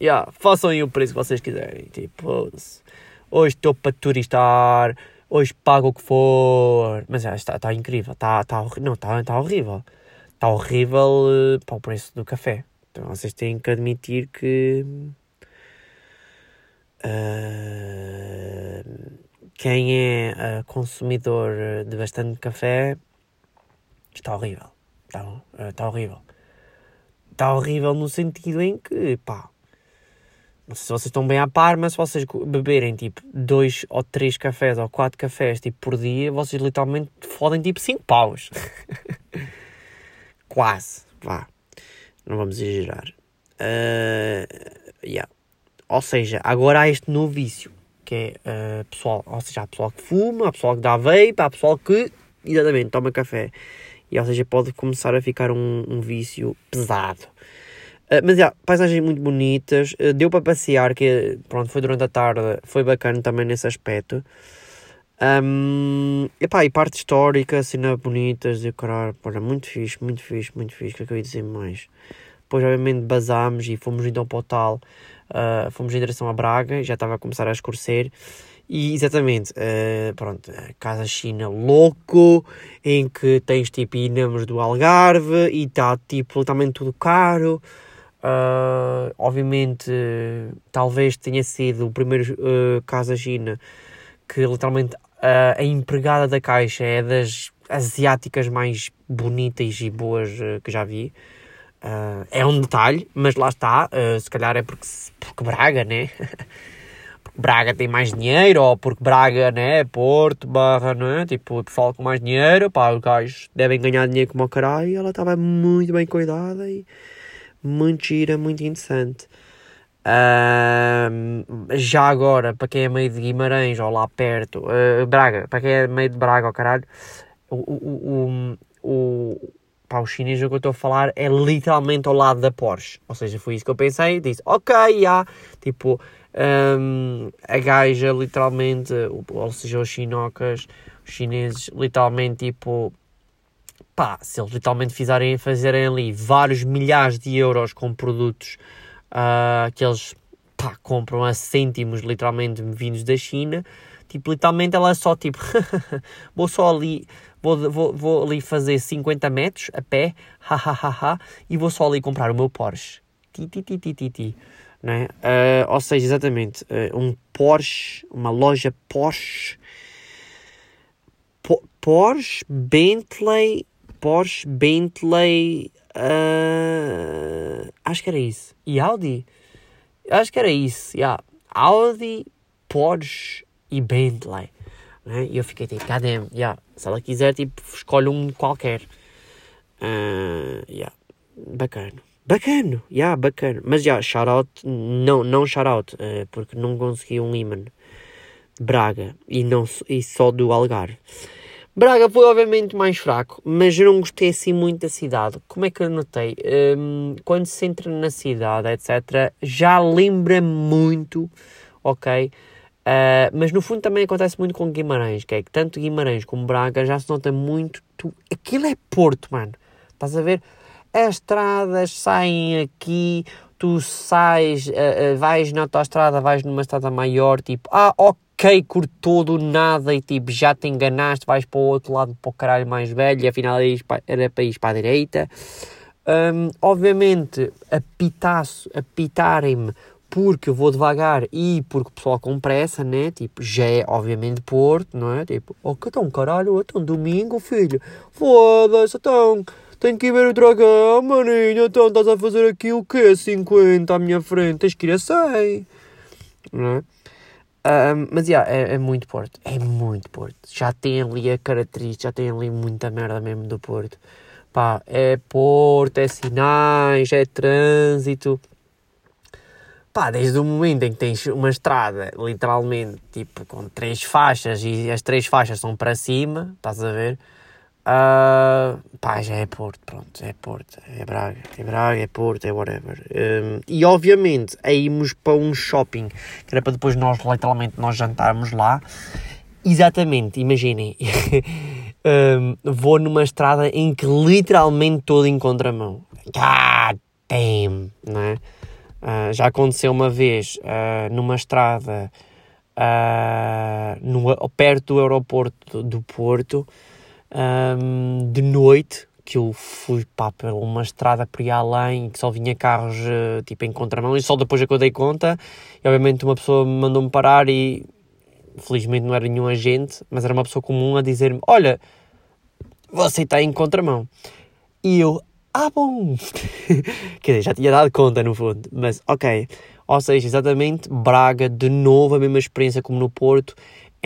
yeah, façam aí o preço que vocês quiserem. Tipo, hoje estou para turistar, hoje pago o que for. Mas está, está incrível, está, está, não, está, está horrível. Está horrível uh, para o preço do café. Então vocês têm que admitir que. Uh, quem é uh, consumidor de bastante café está horrível. Está, está horrível. Está horrível no sentido em que, pá, não sei se vocês estão bem à par, mas se vocês beberem tipo dois ou três cafés ou quatro cafés tipo por dia, vocês literalmente fodem tipo cinco paus. (laughs) Quase, vá. Não vamos exagerar. Uh, yeah. Ou seja, agora há este novo vício, que é uh, pessoal, ou seja, há pessoal que fuma, há pessoal que dá vape, há pessoal que, exatamente, toma café. E ou seja, pode começar a ficar um, um vício pesado. Uh, mas, já, paisagens muito bonitas, uh, deu para passear, que pronto, foi durante a tarde, foi bacana também nesse aspecto. Um, epá, e parte histórica, cena bonitas, e caralho, muito fixe, muito fixe, muito fixe, que é que eu ia dizer mais? Depois, obviamente, basámos e fomos então para o tal, uh, fomos em direção a Braga, já estava a começar a escurecer, e exatamente, uh, pronto, Casa China louco, em que tens tipo inamos do Algarve e está tipo totalmente tudo caro. Uh, obviamente, talvez tenha sido o primeiro uh, Casa China que literalmente uh, a empregada da caixa é das asiáticas mais bonitas e boas que já vi. é um detalhe, mas lá está, se calhar é porque, porque Braga, né? (laughs) porque Braga tem mais dinheiro, ou porque Braga, né? Porto, Barra, né? Tipo, pessoal com mais dinheiro, pá, os gajos devem ganhar dinheiro como o caralho, ela estava muito bem cuidada e muito gira, muito interessante. Uh, já agora, para quem é meio de Guimarães ou lá perto, uh, Braga, para quem é meio de Braga, oh, caralho, o, o, o, o, pá, o chinês que eu estou a falar é literalmente ao lado da Porsche. Ou seja, foi isso que eu pensei, disse, ok, já, yeah. tipo, um, a gaja literalmente, ou seja, os chinocas, os chineses, literalmente, tipo, pá, se eles literalmente fizerem, fazerem ali vários milhares de euros com produtos uh, que eles pá, compram a cêntimos literalmente vindos da China, tipo, literalmente ela é só tipo, (laughs) vou só ali, vou, vou, vou ali fazer 50 metros a pé, (laughs) ha, e vou só ali comprar o meu Porsche. Ti, ti, ti, ti, ti, ti. Né? Uh, ou seja, exatamente, uh, um Porsche, uma loja Porsche, Porsche, Bentley Porsche, Bentley, uh, acho que era isso. E Audi? Acho que era isso. Yeah. Audi, Porsche e Bentley. Né? E eu fiquei tipo, cadê? Yeah. Se ela quiser, tipo, escolhe um qualquer. Uh, yeah. Bacana. Bacano, yeah, bacana. Mas já, yeah, shout out, não, não shout out, uh, porque não consegui um imã. Braga e, não, e só do Algarve. Braga foi obviamente mais fraco, mas eu não gostei assim muito da cidade. Como é que eu notei? Um, quando se entra na cidade, etc., já lembra muito, ok? Uh, mas no fundo também acontece muito com Guimarães, que é que tanto Guimarães como Braga já se nota muito. Tu... Aquilo é Porto, mano. Estás a ver? as estradas saem aqui, tu sais, uh, uh, vais na autostrada, vais numa estrada maior, tipo, ah, ok, cortou do nada e tipo, já te enganaste, vais para o outro lado, para o caralho mais velho, e afinal era para ir para a direita. Um, obviamente, apitaço, apitarem-me porque eu vou devagar e porque o pessoal com pressa, né? Tipo, já é obviamente Porto, não é? Tipo, oh, que tão caralho, então domingo, filho, foda-se, então tenho que ir ver o dragão, maninho, então estás a fazer aqui o quê? 50 à minha frente, tens que ir a 100, não é? Um, mas, yeah, é, é muito Porto, é muito Porto. Já tem ali a característica, já tem ali muita merda mesmo do Porto. Pá, é Porto, é sinais, é trânsito. Pá, desde o momento em que tens uma estrada, literalmente, tipo, com três faixas e as três faixas são para cima, estás a ver? Uh, pá, já é Porto, pronto, é Porto, é Braga, é Braga, é Porto, é whatever. Um, e obviamente, aí íamos para um shopping, que era para depois nós, literalmente, nós jantarmos lá. Exatamente, imaginem. (laughs) um, vou numa estrada em que literalmente todo em contramão. God damn, é? Uh, já aconteceu uma vez uh, numa estrada no, perto do aeroporto do Porto, um, de noite, que eu fui pá, uma estrada por aí além que só vinha carros tipo em contramão e só depois é que eu dei conta e obviamente uma pessoa mandou-me parar e felizmente não era nenhum agente, mas era uma pessoa comum a dizer-me: Olha, você está em contramão. E eu, ah, bom! (laughs) Quer dizer, já tinha dado conta no fundo, mas ok. Ou seja, exatamente, Braga, de novo, a mesma experiência como no Porto,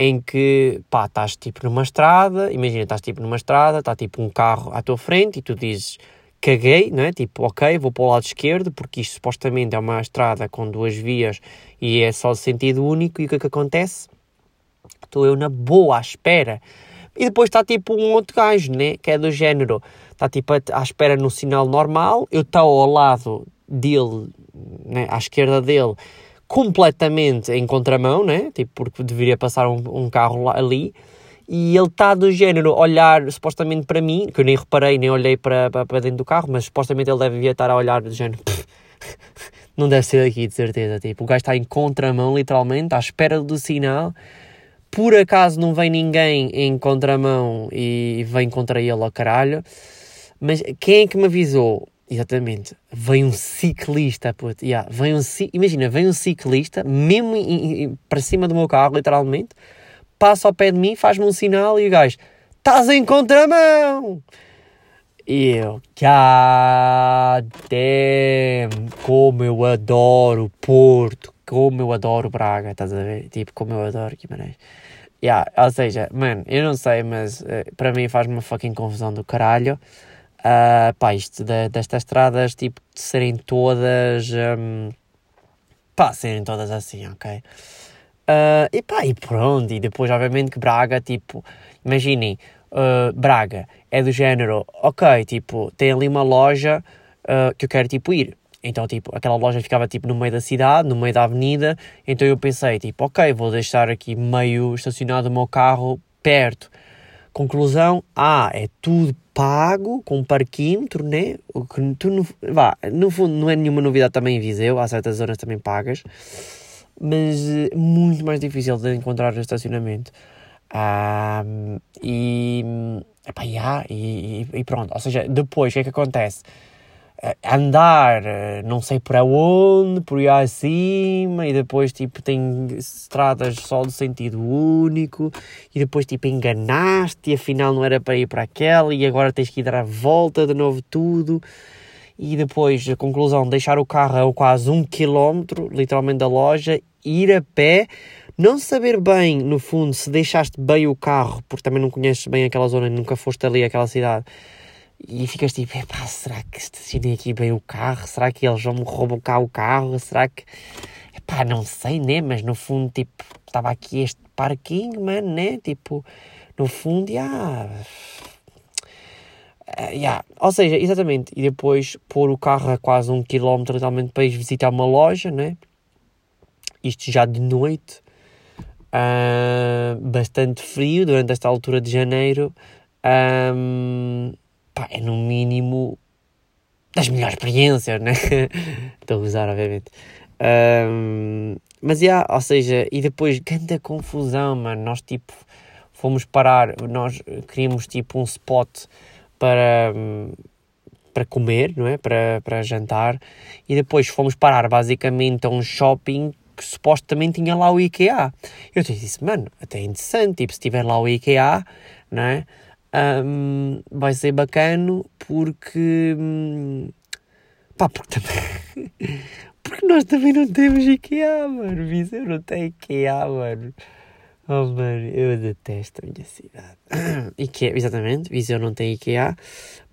em que, pá, estás tipo numa estrada, imagina, estás tipo numa estrada, está tipo um carro à tua frente e tu dizes caguei, não é? Tipo, ok, vou para o lado esquerdo, porque isto supostamente é uma estrada com duas vias e é só sentido único, e o que é que acontece? estou eu na boa à espera. E depois está tipo um outro gajo, né? Que é do género, está tipo à espera no sinal normal, eu estou ao lado dele, né? à esquerda dele, completamente em contramão, né? Tipo, porque deveria passar um, um carro lá, ali. E ele está do género olhar supostamente para mim, que eu nem reparei, nem olhei para, para, dentro do carro, mas supostamente ele deve estar a olhar do género. não deve ser aqui, de certeza. Tipo, o gajo está em contramão, literalmente, à espera do sinal por acaso não vem ninguém em contramão e vem contra ele ao caralho, mas quem é que me avisou? Exatamente, vem um ciclista, puto, yeah, vem um, imagina, vem um ciclista, mesmo in, in, para cima do meu carro, literalmente, passa ao pé de mim, faz-me um sinal e o gajo, estás em contramão! E eu, God damn, como eu adoro Porto, como eu adoro Braga, estás a ver? Tipo, como eu adoro Guimarães. Yeah, ou seja, mano, eu não sei, mas uh, para mim faz uma fucking confusão do caralho. Uh, pá, isto de, destas estradas, tipo, de serem todas. Um, pá, serem todas assim, ok? Uh, e pá, e pronto, e depois, obviamente, que Braga, tipo, imaginem, uh, Braga é do género, ok, tipo, tem ali uma loja uh, que eu quero, tipo, ir. Então, tipo, aquela loja ficava, tipo, no meio da cidade, no meio da avenida. Então eu pensei, tipo, ok, vou deixar aqui meio estacionado o meu carro perto. Conclusão, ah, é tudo pago, com parquímetro, né? O que tu, no, vá, no fundo, não é nenhuma novidade também em Viseu, há certas zonas também pagas. Mas eh, muito mais difícil de encontrar estacionamento. Ah, e, epá, yeah, e, e, pronto, ou seja, depois o que é que acontece? Andar eh, não sei para onde, por aí acima, e depois tipo tem estradas só de sentido único, e depois tipo enganaste e afinal não era para ir para aquela, e agora tens que ir dar a volta de novo tudo. E depois a conclusão, deixar o carro a quase um quilómetro, literalmente da loja, ir a pé, não saber bem, no fundo, se deixaste bem o carro, porque também não conheces bem aquela zona, nunca foste ali, aquela cidade, e ficas tipo, epá, será que estacionei aqui bem o carro? Será que eles vão me roubar cá o carro? Será que. Epá, não sei, né? Mas no fundo, tipo, estava aqui este parquinho, mano, né? Tipo, no fundo, já. Yeah. Uh, yeah. Ou seja, exatamente. E depois pôr o carro a quase um quilómetro totalmente para ir visitar uma loja, né? Isto já de noite. Uh, bastante frio durante esta altura de janeiro. Um, pá, é no mínimo das melhores experiências, né? (laughs) Estou a usar, obviamente. Um, mas, yeah, ou seja, e depois, grande confusão, mano. Nós, tipo, fomos parar, nós queríamos, tipo, um spot para, para comer, não é? Para, para jantar. E depois fomos parar, basicamente, a um shopping que supostamente tinha lá o IKEA. Eu disse, mano, até é interessante, tipo, se tiver lá o IKEA, não é? Um, vai ser bacano porque. Hum, pá, porque também. (laughs) porque nós também não temos IKEA, mano. Viseu não tem IKEA, mano. Oh, mano, eu detesto a minha cidade. (coughs) IKEA, exatamente, Viseu não tem IKEA.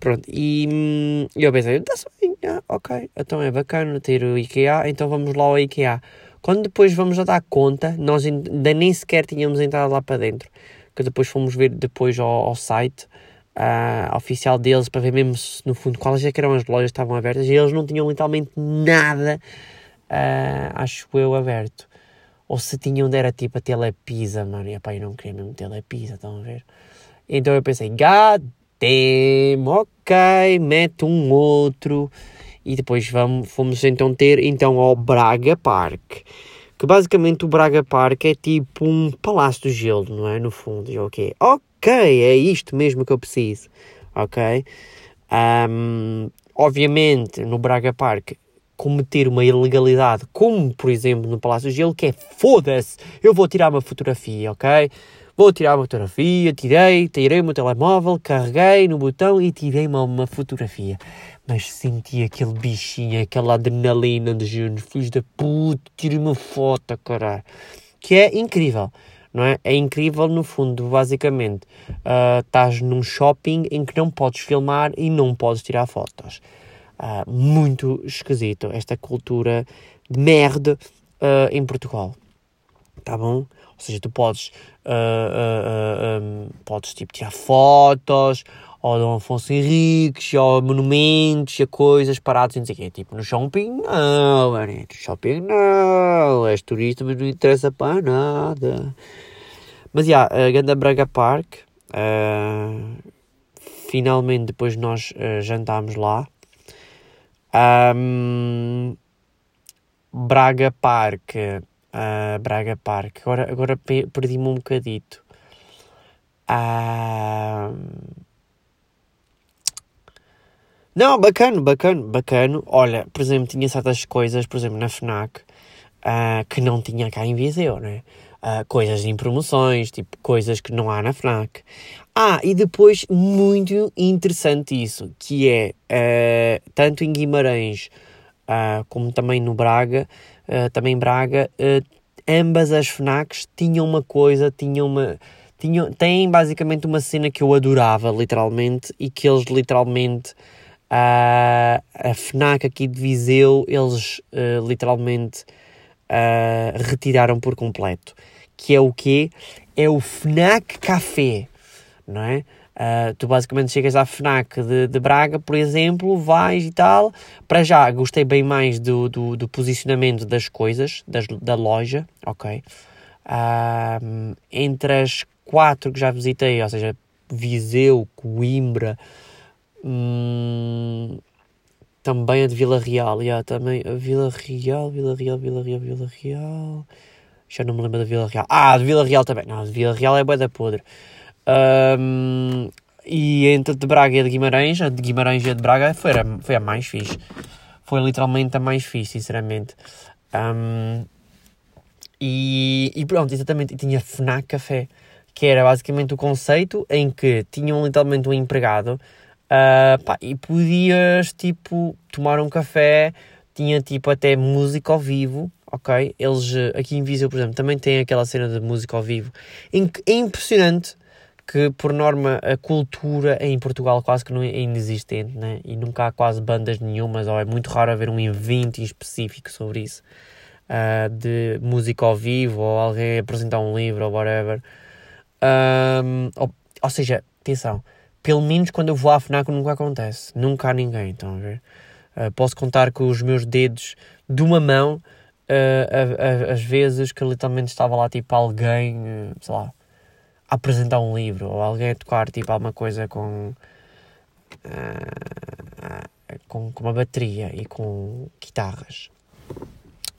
Pronto, e hum, eu pensei, bem, ah, ok, então é bacana ter o IKEA, então vamos lá ao IKEA. Quando depois vamos a dar conta, nós ainda nem sequer tínhamos entrado lá para dentro que depois fomos ver depois ao, ao site uh, oficial deles para ver mesmo no fundo quais é eram as lojas que estavam abertas e eles não tinham literalmente nada, uh, acho eu, aberto. Ou se tinham, era tipo a telepisa, mano. E pá, eu não queria mesmo telepisa, estão a ver? Então eu pensei, God damn, ok, mete um outro. E depois vamos, fomos então ter então ao Braga Park que basicamente o Braga Park é tipo um palácio do gelo, não é? No fundo, e ok, ok, é isto mesmo que eu preciso, ok? Um, obviamente, no Braga Park, cometer uma ilegalidade, como por exemplo no Palácio do Gelo, que é foda-se, eu vou tirar uma fotografia, ok? Vou tirar uma fotografia, tirei, tirei o meu telemóvel, carreguei no botão e tirei uma, uma fotografia mas senti aquele bichinho, aquela adrenalina de Júnior, filhos da puta, tira uma foto, caralho. Que é incrível, não é? É incrível, no fundo, basicamente. Uh, estás num shopping em que não podes filmar e não podes tirar fotos. Uh, muito esquisito esta cultura de merda uh, em Portugal. Tá bom? Ou seja, tu podes, um, podes tipo, tirar fotos ou Dom Afonso Henriques, ou monumentos, a coisas paradas e não sei o quê. Tipo, no shopping não, mano. No shopping não. És turista, mas não interessa para nada. Mas, já, yeah, a Ganda Braga Park, uh, finalmente depois nós uh, jantámos lá. Um, Braga Park, uh, Braga Park, agora, agora perdi-me um bocadito. Uh, não, bacana, bacana, bacana. Olha, por exemplo, tinha certas coisas, por exemplo, na FNAC, uh, que não tinha cá em Viseu, né? Uh, coisas em promoções, tipo, coisas que não há na FNAC. Ah, e depois, muito interessante isso, que é, uh, tanto em Guimarães, como também no Braga, também Braga, ambas as FNACs tinham uma coisa, tinham uma... Tinham, têm basicamente uma cena que eu adorava, literalmente, e que eles literalmente Uh, a FNAC aqui de Viseu, eles uh, literalmente uh, retiraram por completo. Que é o quê? É o FNAC Café, não é? Uh, tu basicamente chegas à FNAC de, de, Braga, por exemplo, vais e tal. Para já, gostei bem mais do, do, do posicionamento das coisas, das, da loja, ok? Entre as quatro que já visitei, ou seja, Viseu, Coimbra, Hum, também a de Vila Real, yeah, também a Vila Real, Vila Real, Vila Real, Vila Real. Já não me lembro da Vila Real. Ah, de Vila Real também. Não, de Vila Real é boa da podre. Um, e entre de Braga e a de Guimarães, a de Guimarães e a de Braga foi a, foi a mais fixe. Foi literalmente a mais fixe, sinceramente. Um, e, e pronto, exatamente. E tinha FNAC Café, que era basicamente o conceito em que tinham literalmente um empregado Uh, pá, e podias, tipo, tomar um café, tinha, tipo, até música ao vivo, ok? Eles, eh, aqui em Viseu, por exemplo, também têm aquela cena de música ao vivo, em que é impressionante que, por norma, a cultura em Portugal quase que não é inexistente, né? E nunca há quase bandas nenhumas, ou é muito raro haver um evento específico sobre isso, uh, de música ao vivo, ou alguém apresentar um livro, ou whatever. Um, ou, ou seja, atenção, pelo menos quando eu vou à FNAC nunca acontece. Nunca há ninguém, estão a ver? Uh, posso contar com os meus dedos de uma mão uh, as vezes que literalmente estava lá tipo alguém, uh, sei lá, a apresentar um livro ou alguém a tocar tipo alguma coisa com. com com, uma bateria e com guitarras.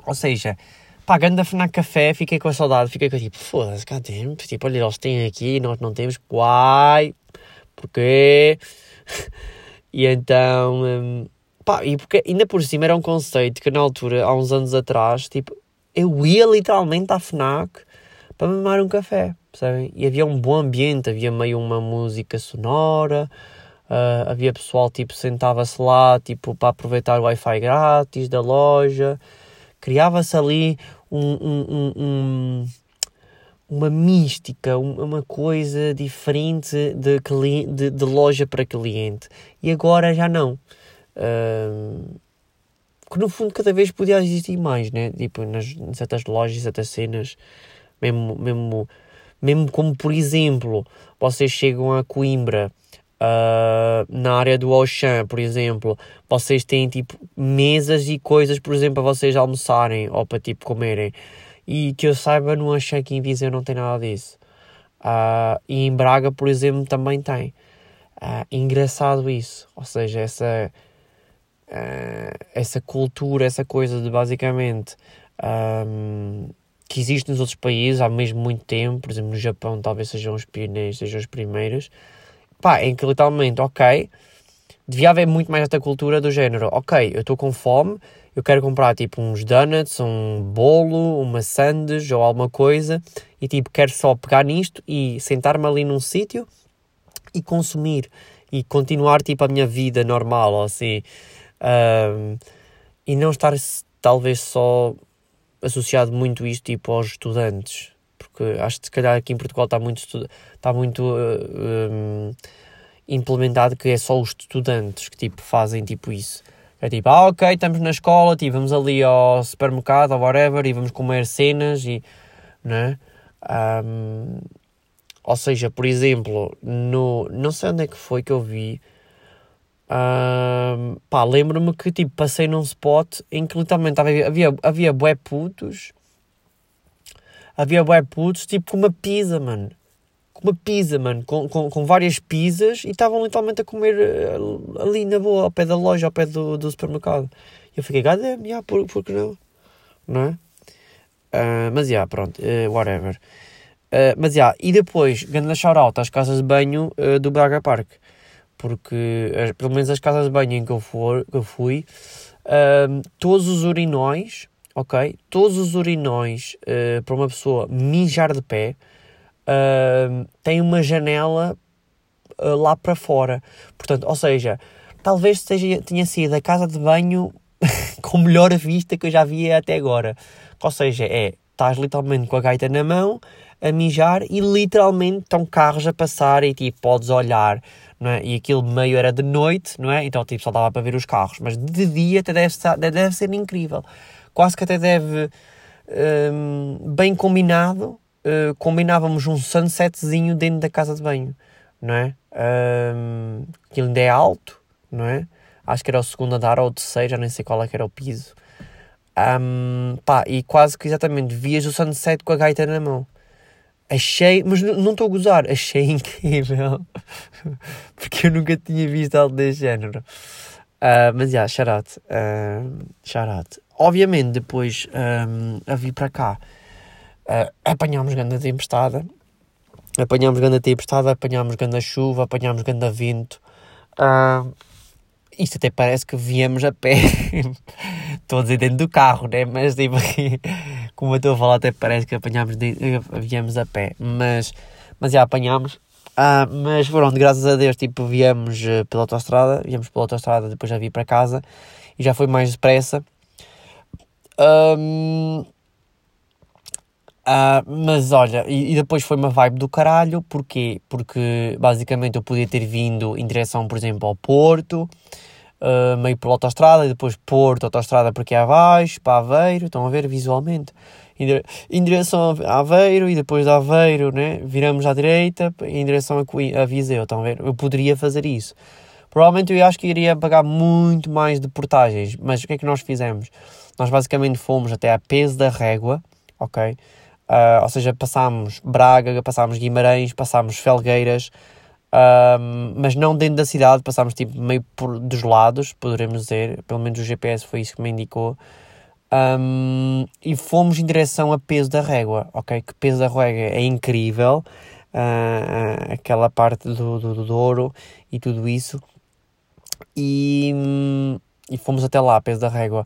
Ou seja, pá, ganda FNAC Café, fiquei com a saudade, fiquei com tipo, foda-se, cá tipo, olha, eles têm aqui, nós não temos, uai, porquê? (laughs) e então, hum, pá, e porque ainda por cima era um conceito que na altura, há uns anos atrás, tipo, eu ia literalmente à FNAC para mamar um café, percebem? E havia um bom ambiente, havia meio uma música sonora, uh, havia pessoal, tipo, sentava-se lá, tipo, para aproveitar o Wi-Fi grátis da loja, criava-se ali um, um, um, uma mística, uma coisa diferente de, de, de, loja para cliente. E agora já não. Uh, que no fundo cada vez podia existir mais, né? Tipo, nas, em certas lojas, certas cenas, mesmo, mesmo, mesmo como por exemplo, vocês chegam a Coimbra, uh, na área do Auchan, por exemplo, vocês têm tipo mesas e coisas, por exemplo, para vocês almoçarem ou para tipo comerem. E que eu saiba, no Auchan aqui em Viseu não tem nada disso. Uh, e em Braga, por exemplo, também tem. Uh, engraçado isso, ou seja, essa uh, essa cultura, essa coisa de basicamente um, que existe nos outros países há mesmo muito tempo, por exemplo no Japão talvez sejam os pioneiros, sejam os primeiros, pá, em que literalmente, ok, devia haver muito mais esta cultura do género, ok, eu estou com fome, eu quero comprar tipo uns donuts, um bolo, uma sandes ou alguma coisa e tipo quero só pegar nisto e sentar-me ali num sítio e consumir e continuar tipo a minha vida normal ou assim um, e não estar talvez só associado muito isto tipo aos estudantes porque acho que se calhar aqui em Portugal está muito está muito uh, um, implementado que é só os estudantes que tipo fazem tipo isso é tipo, ah ok, estamos na escola, tipo, vamos ali ao supermercado ou whatever e vamos comer cenas e, né? Um, ou seja, por exemplo, no, não sei onde é que foi que eu vi, Uh, pá, lembro-me que tipo, passei num spot em que literalmente havia, havia, havia bué putos, havia bué putos, tipo com uma pizza, mano. Com uma pizza, mano, com, com, com várias pizzas e estavam literalmente a comer uh, ali na boa, ao pé da loja, ao pé do, do supermercado. Eu fiquei, god yeah, por, por que não? Não é? Uh, mas, yeah, pronto, uh, whatever. mas, yeah, e depois, grande shout-out às casas de banho do Braga Park porque pelo menos as casas de banho em que eu, for, que eu fui, uh, todos os urinóis, ok? Todos os urinóis uh, para uma pessoa mijar de pé uh, tem uma janela ah, lá para fora. Portanto, ou seja, talvez seja, tenha sido a casa de banho (laughs) com melhor vista que eu já vi até agora. Ou seja, é, estás literalmente com a gaita na mão, a mijar e literalmente estão carros a passar e tipo, podes olhar não é? E aquilo meio era de noite, não é? Então, tipo, só dava para ver os carros. Mas de dia até deve, ser, deve ser incrível. Quase que até deve, um, bem combinado, uh, combinávamos um sunsetzinho dentro da casa de banho, não é? Um, aquilo ainda é alto, não é? Acho que era o segundo andar ou o terceiro, já nem sei qual é que era o piso. Um, pá, e quase que exatamente vias o sunset com a gaita na mão. Achei, mas não estou a gozar, achei (laughs) incrível. Porque eu nunca tinha visto algo desse género. Uh, mas já, yeah, shout out. Uh. Obviamente, depois um, a vir para cá, uh, apanhámos grande tempestade. Apanhámos grande tempestade, apanhámos grande chuva, apanhámos grande vento. Uh, isto até parece que viemos a pé. (laughs) Estou a dizer dentro do carro, né? Mas tipo, (laughs) como eu estou a falar, até parece que apanhámos de, viemos a pé. Mas, mas já apanhámos. Ah, mas pronto, graças a Deus, tipo, viemos uh, pela autostrada, viemos pela autostrada, depois já vi para casa e já foi mais depressa. Um, Uh, mas olha, e, e, depois foi uma vibe do caralho, porquê? Porque basicamente eu podia ter vindo em direção, por exemplo, ao Porto, uh, meio pela autostrada, e depois Porto, autostrada por aqui abaixo, para Aveiro, estão a ver visualmente, em direção a Aveiro, e depois de Aveiro, né, viramos à direita, em direção a, a Viseu, estão a ver? Eu poderia fazer isso. Provavelmente eu acho que iria pagar muito mais de portagens, mas o que é que nós fizemos? Nós basicamente fomos até a peso da régua, ok? Uh, ou seja, passámos Braga, passámos Guimarães, passámos Felgueiras, Um, mas não dentro da cidade, passámos tipo meio por dos lados, poderemos dizer, pelo menos o GPS foi isso que me indicou. Um, e fomos em direção a Peso da Régua, ok? Que Peso da Régua é incrível, uh, aquela parte do, do, do Douro e tudo isso. E, e fomos até lá, Peso da Régua.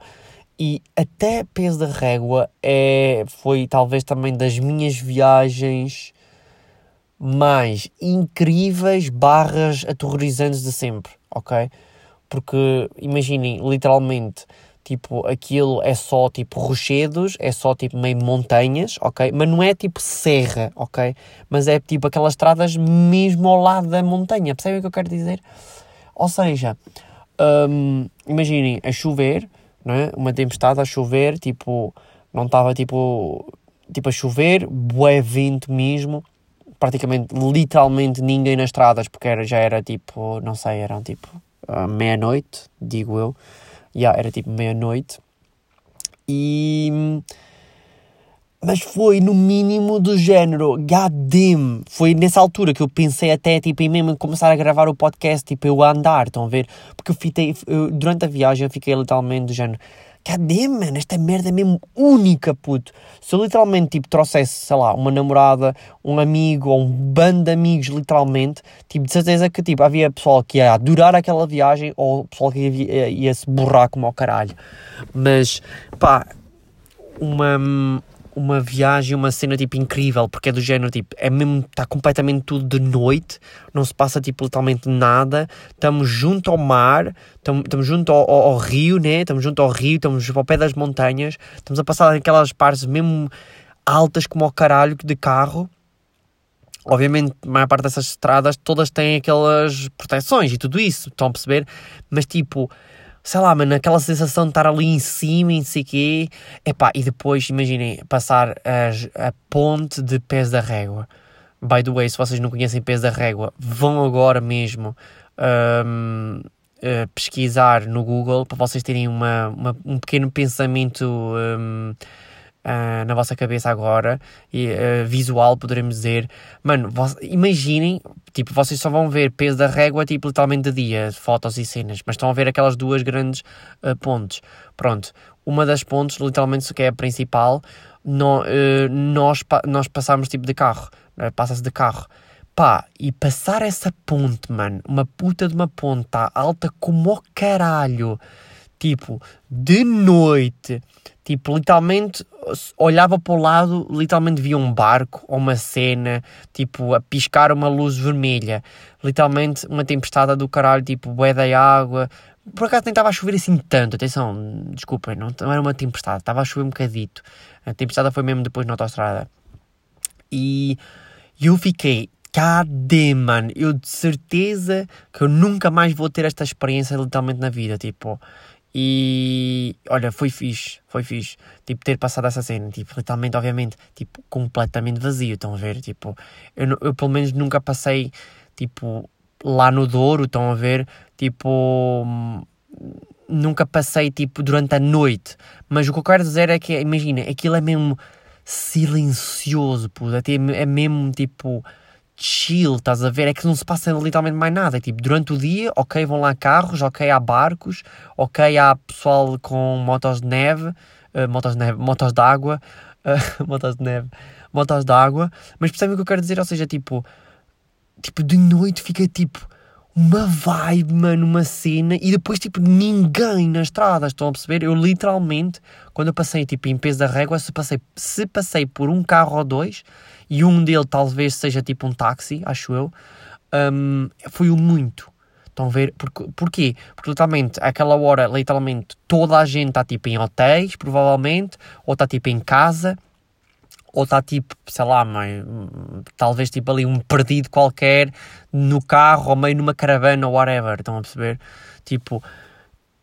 E até Peso da Régua é, foi talvez também das minhas viagens mais incríveis barras aterrorizantes de sempre, ok? Porque imaginem, literalmente, tipo, aquilo é só tipo rochedos, é só tipo meio montanhas, ok? Mas não é tipo serra, ok? Mas é tipo aquelas estradas mesmo ao lado da montanha, percebem o que eu quero dizer? Ou seja, um, imaginem, a chover, não é? uma tempestade a chover, tipo, não estava tipo, tipo a chover, bué vento mesmo, praticamente, literalmente ninguém nas estradas, porque era, já era tipo, não sei, eram tipo meia-noite, digo eu, yeah, era tipo meia-noite, e... Mas foi no mínimo do género, god damn. Foi nessa altura que eu pensei até, tipo, em mesmo começar a gravar o podcast, tipo, eu a andar, estão a ver? Porque eu fiquei, durante a viagem eu fiquei literalmente do género, god damn, esta merda é mesmo única, puto. Se eu literalmente, tipo, trouxesse, sei lá, uma namorada, um amigo ou um bando de amigos, literalmente, tipo, de certeza que, tipo, havia pessoal que ia adorar aquela viagem ou pessoal que ia, ia se borrar como ao caralho. Mas, pá, uma uma viagem, uma cena tipo incrível, porque é do género tipo, é mesmo, está completamente tudo de noite, não se passa tipo literalmente nada, estamos junto ao mar, estamos junto ao, ao, ao, rio, né? Estamos junto ao rio, estamos ao pé das montanhas, estamos a passar aquelas partes mesmo altas como ao caralho de carro. Obviamente, a maior parte dessas estradas todas têm aquelas proteções e tudo isso, estão a perceber? Mas tipo, sei lá, mano, aquela sensação de estar ali em cima e sei o quê. Epá, e depois, imaginem, passar a, a ponte de Pés da Régua. By the way, se vocês não conhecem Pés da Régua, vão agora mesmo um, uh, eh, pesquisar no Google para vocês terem uma, uma um pequeno pensamento um, uh, na vossa cabeça agora, e, uh, visual, poderemos dizer. Mano, imaginem, tipo, vocês só vão ver peso da régua, tipo, literalmente de dia, fotos e cenas, mas estão a ver aquelas duas grandes uh, pontes. Pronto, uma das pontes, literalmente, que é a principal, no, nós, nós passamos tipo de carro, passa-se de carro. Pá, e passar essa ponte, mano, uma puta de uma ponte, tá alta como o caralho, tipo, de noite, tipo, literalmente olhava para o lado, literalmente via um barco ou uma cena, tipo, a piscar uma luz vermelha. Literalmente uma tempestade do caralho, tipo, bué da água. Por acaso nem estava a chover assim tanto, atenção, desculpem, não, não era uma tempestade, estava a chover um bocadito. A tempestade foi mesmo depois na autostrada. E eu fiquei, cadê, mano? Eu de certeza que eu nunca mais vou ter esta experiência literalmente na vida, tipo e olha, foi fixe, foi fixe. Tipo, ter passado essa cena, tipo, literalmente, obviamente, tipo, completamente vazio. Estão a ver? Tipo, eu, eu pelo menos nunca passei, tipo, lá no Douro, estão a ver? Tipo, nunca passei, tipo, durante a noite. Mas o que eu quero dizer é que, imagina, aquilo é mesmo silencioso, pô. É, é mesmo, tipo chill, estás a ver? É que não se passa literalmente mais nada. É tipo, durante o dia, ok, vão lá carros, ok, há barcos, ok, há pessoal com motos de neve, uh, motos de neve, motos de água, uh, (laughs) motos de neve, motos de água, mas percebem o que eu quero dizer? Ou seja, tipo, tipo, de noite fica tipo uma vibe, mano, uma cena, e depois, tipo, ninguém na estrada, estão a perceber? Eu literalmente, quando eu passei, tipo, em peso da régua, se passei, se passei por um carro ou dois, e um dele talvez seja tipo um táxi, acho eu, um, foi o muito. Estão a ver? Porquê? Porque literalmente, àquela hora, literalmente, toda a gente está tipo em hotéis, provavelmente, ou está tipo em casa, ou está tipo, sei lá, mãe, talvez tipo ali um perdido qualquer no carro ou meio numa caravana ou whatever, estão a perceber? Tipo,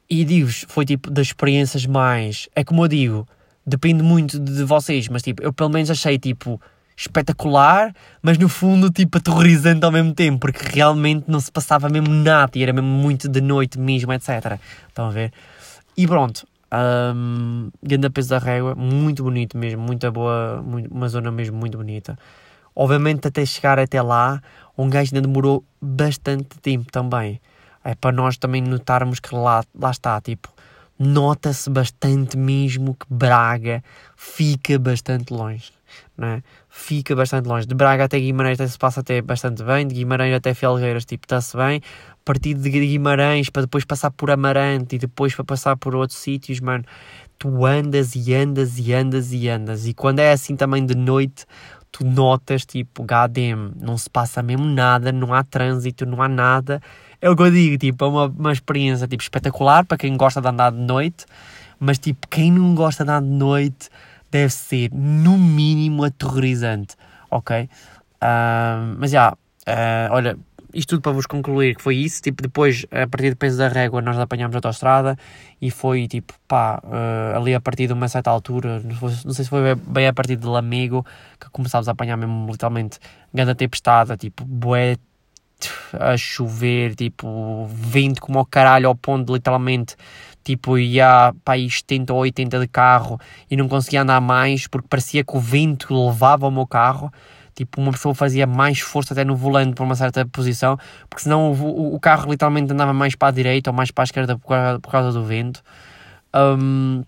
e digo-vos, foi tipo das experiências mais. É como eu digo, depende muito de vocês, mas tipo, eu pelo menos achei tipo espetacular, mas no fundo, tipo, aterrorizante ao mesmo tempo, porque realmente não se passava mesmo nada e era mesmo muito de noite mesmo, etc. Estão a ver? E pronto, um, grande peso da régua, muito bonito mesmo, muito boa, muito, uma zona mesmo muito bonita. Obviamente, até chegar até lá, um gajo ainda demorou bastante tempo também. É para nós também notarmos que lá, lá está, tipo, nota-se bastante mesmo que Braga fica bastante longe. Né? Fica bastante longe. De Braga até Guimarães até se passa até bastante bem, de Guimarães até Felgueiras, tipo, está-se bem. A partir de Guimarães para depois passar por Amarante e depois para passar por outros sítios, mano, tu andas e andas e andas e andas. E quando é assim também de noite, tu notas, tipo, goddamn, não se passa mesmo nada, não há trânsito, não há nada. É o que eu digo, tipo, é uma, uma experiência, tipo, espetacular para quem gosta de andar de noite, mas, tipo, quem não gosta de andar de noite deve ser, no mínimo, aterrorizante, ok? Uh, mas, já, uh, olha, isto tudo para vos concluir que foi isso, tipo, depois, a partir do peso da régua, nós apanhámos a autostrada e foi, tipo, pá, uh, ali a partir de uma certa altura, não sei se foi bem a partir de Lamego, que começámos a apanhar mesmo, literalmente, grande tempestade, tipo, bué, a chover, tipo, vento como ao caralho, ao ponto literalmente, tipo, ia para aí 70 ou 80 de carro e não conseguia andar mais, porque parecia que o vento levava o meu carro, Tipo, uma pessoa fazia mais força até no volante para uma certa posição, porque senão o, o carro literalmente andava mais para a direita ou mais para a esquerda por causa, por causa do vento. Um,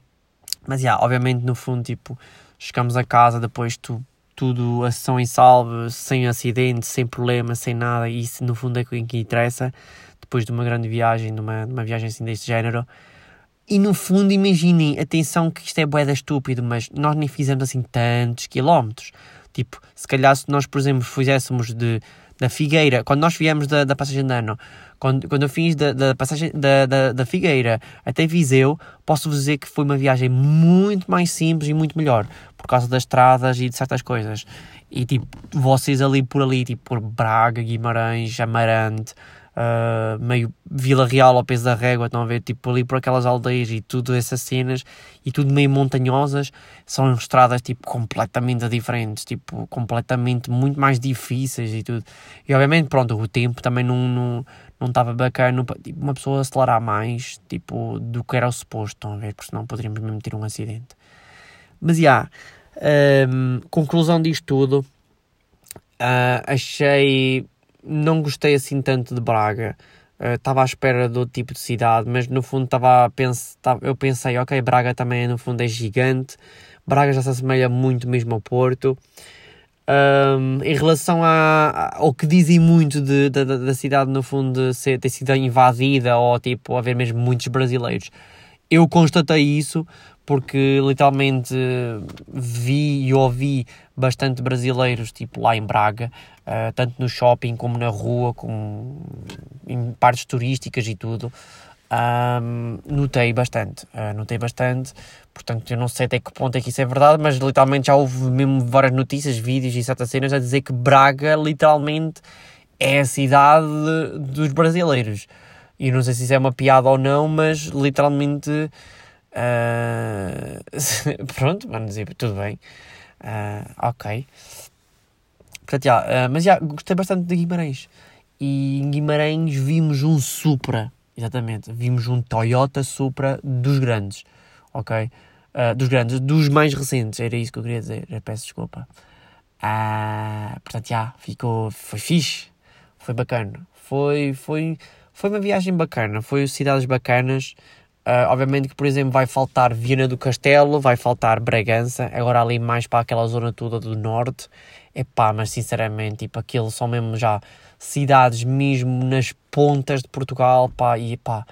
mas, yeah, obviamente, no fundo, tipo, chegamos a casa depois tu, tudo a sessão em salvo, sem acidente, sem problema, sem nada, e isso no fundo é o que interessa, depois de uma grande viagem, de uma, de uma viagem assim deste género. E no fundo, imaginem, atenção que isto é boeda estúpido, mas nós nem fizemos assim tantos quilómetros. Tipo, se calhar se nós, por exemplo, fizéssemos de, da Figueira, quando nós viemos da, da passagem de ano, quando, quando eu fiz da, da passagem da, da, da Figueira até Viseu, posso-vos dizer que foi uma viagem muito mais simples e muito melhor, por causa das estradas e de certas coisas. E tipo, vocês ali por ali, tipo, por Braga, Guimarães, Amarante, uh, meio Vila Real ao peso da régua, estão a ver, tipo ali por aquelas aldeias e tudo essas cenas, e tudo meio montanhosas, são estradas tipo completamente diferentes, tipo completamente muito mais difíceis e tudo. E obviamente, pronto, o tempo também não não não estava bacana, tipo, uma pessoa acelerar mais, tipo, do que era o suposto, estão a ver, porque senão poderíamos mesmo ter um acidente. Mas, já, yeah, um, conclusão disto tudo, uh, achei não gostei assim tanto de Braga. Estava uh, à espera de outro tipo de cidade, mas no fundo estava a pens eu pensei, ok, Braga também no fundo é gigante. Braga já se assemelha muito mesmo ao Porto. Um, em relação a, ao que dizem muito de, de, de, da cidade, no fundo, de ser, ter sido invadida ou tipo haver mesmo muitos brasileiros, eu constatei isso porque literalmente vi e ouvi bastante brasileiros, tipo lá em Braga, uh, tanto no shopping como na rua, com, em partes turísticas e tudo. Um, notei bastante, uh, notei bastante, portanto eu não sei até que ponto é que isso é verdade, mas literalmente já houve mesmo várias notícias, vídeos e certas cenas a dizer que Braga literalmente é a cidade dos brasileiros. E não sei se isso é uma piada ou não, mas literalmente Uh, (laughs) pronto, vamos dizer, tudo bem. Uh, ok. Portanto, uh, mas já gostei bastante de Guimarães. E em Guimarães vimos um Supra, exatamente. Vimos um Toyota Supra dos grandes, ok? dos grandes, dos mais recentes, era isso que eu queria dizer. Eu peço desculpa. portanto, já, ficou, foi fixe, foi bacana. Foi, foi, foi uma viagem bacana, foi cidades bacanas. Uh, obviamente que, por exemplo, vai faltar Viana do Castelo, vai faltar Bragança, agora ali mais para aquela zona toda do norte. É pá, mas sinceramente, tipo, aquilo são mesmo já cidades mesmo nas pontas de Portugal, pá, e pá,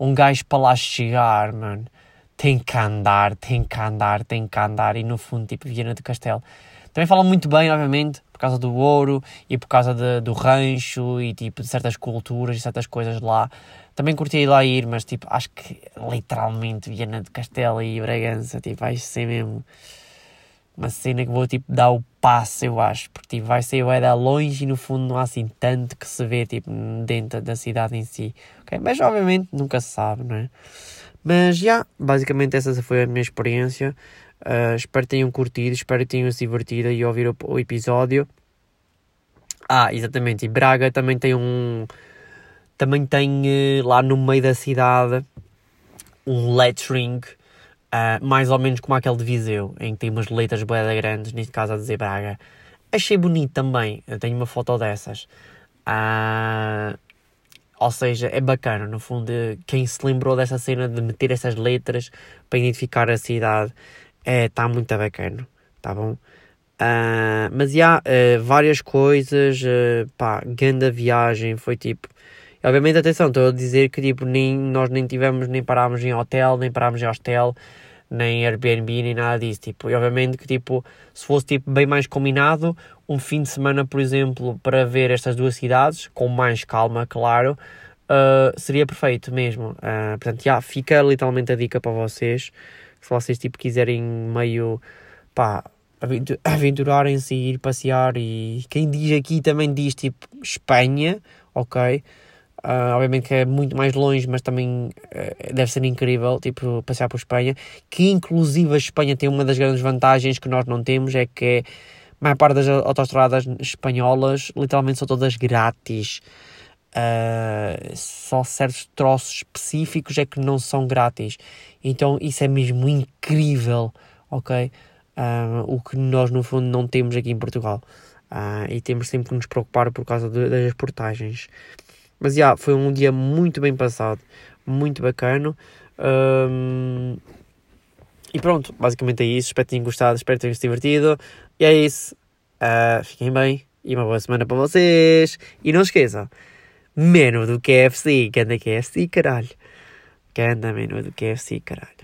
um gajo para lá chegar, mano, tem que andar, tem que andar, tem que andar, e no fundo, tipo, Viana do Castelo. Também falam muito bem, obviamente, por causa do ouro e por causa de, do rancho e tipo de certas culturas e certas coisas lá. Também curti ir lá ir, mas tipo, acho que literalmente Viana de Castelo e Bragança, tipo, vai ser mesmo uma cena que vou tipo dar o passo, eu acho, porque tipo, vai ser vai dar longe e no fundo não há assim tanto que se vê tipo dentro da cidade em si. Okay? Mas obviamente nunca se sabe, não é? Mas já, yeah, basicamente essa foi a minha experiência. Uh, espero que tenham curtido, espero que tenham se divertido e ouvir o, o episódio. Ah, exatamente, e Braga também tem um também tem uh, lá no meio da cidade um lettering uh, mais ou menos como aquele de Viseu, em que tem umas letras boeda grandes, neste caso a dizer Braga. achei bonito também. Eu tenho uma foto dessas. Uh, ou seja, é bacana, no fundo, quem se lembrou dessa cena de meter essas letras para identificar a cidade, está é, tá muito bacana, tá bom? Uh, mas já, uh, várias coisas, uh, pá, grande viagem, foi tipo... Obviamente, atenção, estou a dizer que tipo, nem, nós nem tivemos, nem parámos em hotel, nem parámos em hostel, nem Airbnb, nem nada disso, tipo, e obviamente que tipo, se fosse tipo bem mais combinado, um fim de semana, por exemplo, para ver estas duas cidades, com mais calma, claro, uh, seria perfeito mesmo. Uh, portanto, já, fica literalmente a dica para vocês, se vocês tipo quiserem meio, pá, (coughs) aventurarem-se ir passear e quem diz aqui também diz tipo Espanha, ok? Uh, obviamente que é muito mais longe, mas também uh, deve ser incrível, tipo, passear por Espanha. Que inclusive a Espanha tem uma das grandes vantagens que nós não temos, é que a maior parte das autostradas espanholas literalmente são todas grátis. Uh, só certos troços específicos é que não são grátis. Então isso é mesmo incrível, ok? uh, o que nós no fundo não temos aqui em Portugal. E temos sempre que nos preocupar por causa de, das portagens. Mas já, yeah, foi um dia muito bem passado, muito bacana. Um, e pronto, basicamente é isso. Espero que tenham gostado, espero que tenham se divertido. E é isso. Uh, fiquem bem e uma boa semana para vocês. E não esqueçam, menos do KFC, que anda KFC, caralho. Que anda menos do KFC, caralho.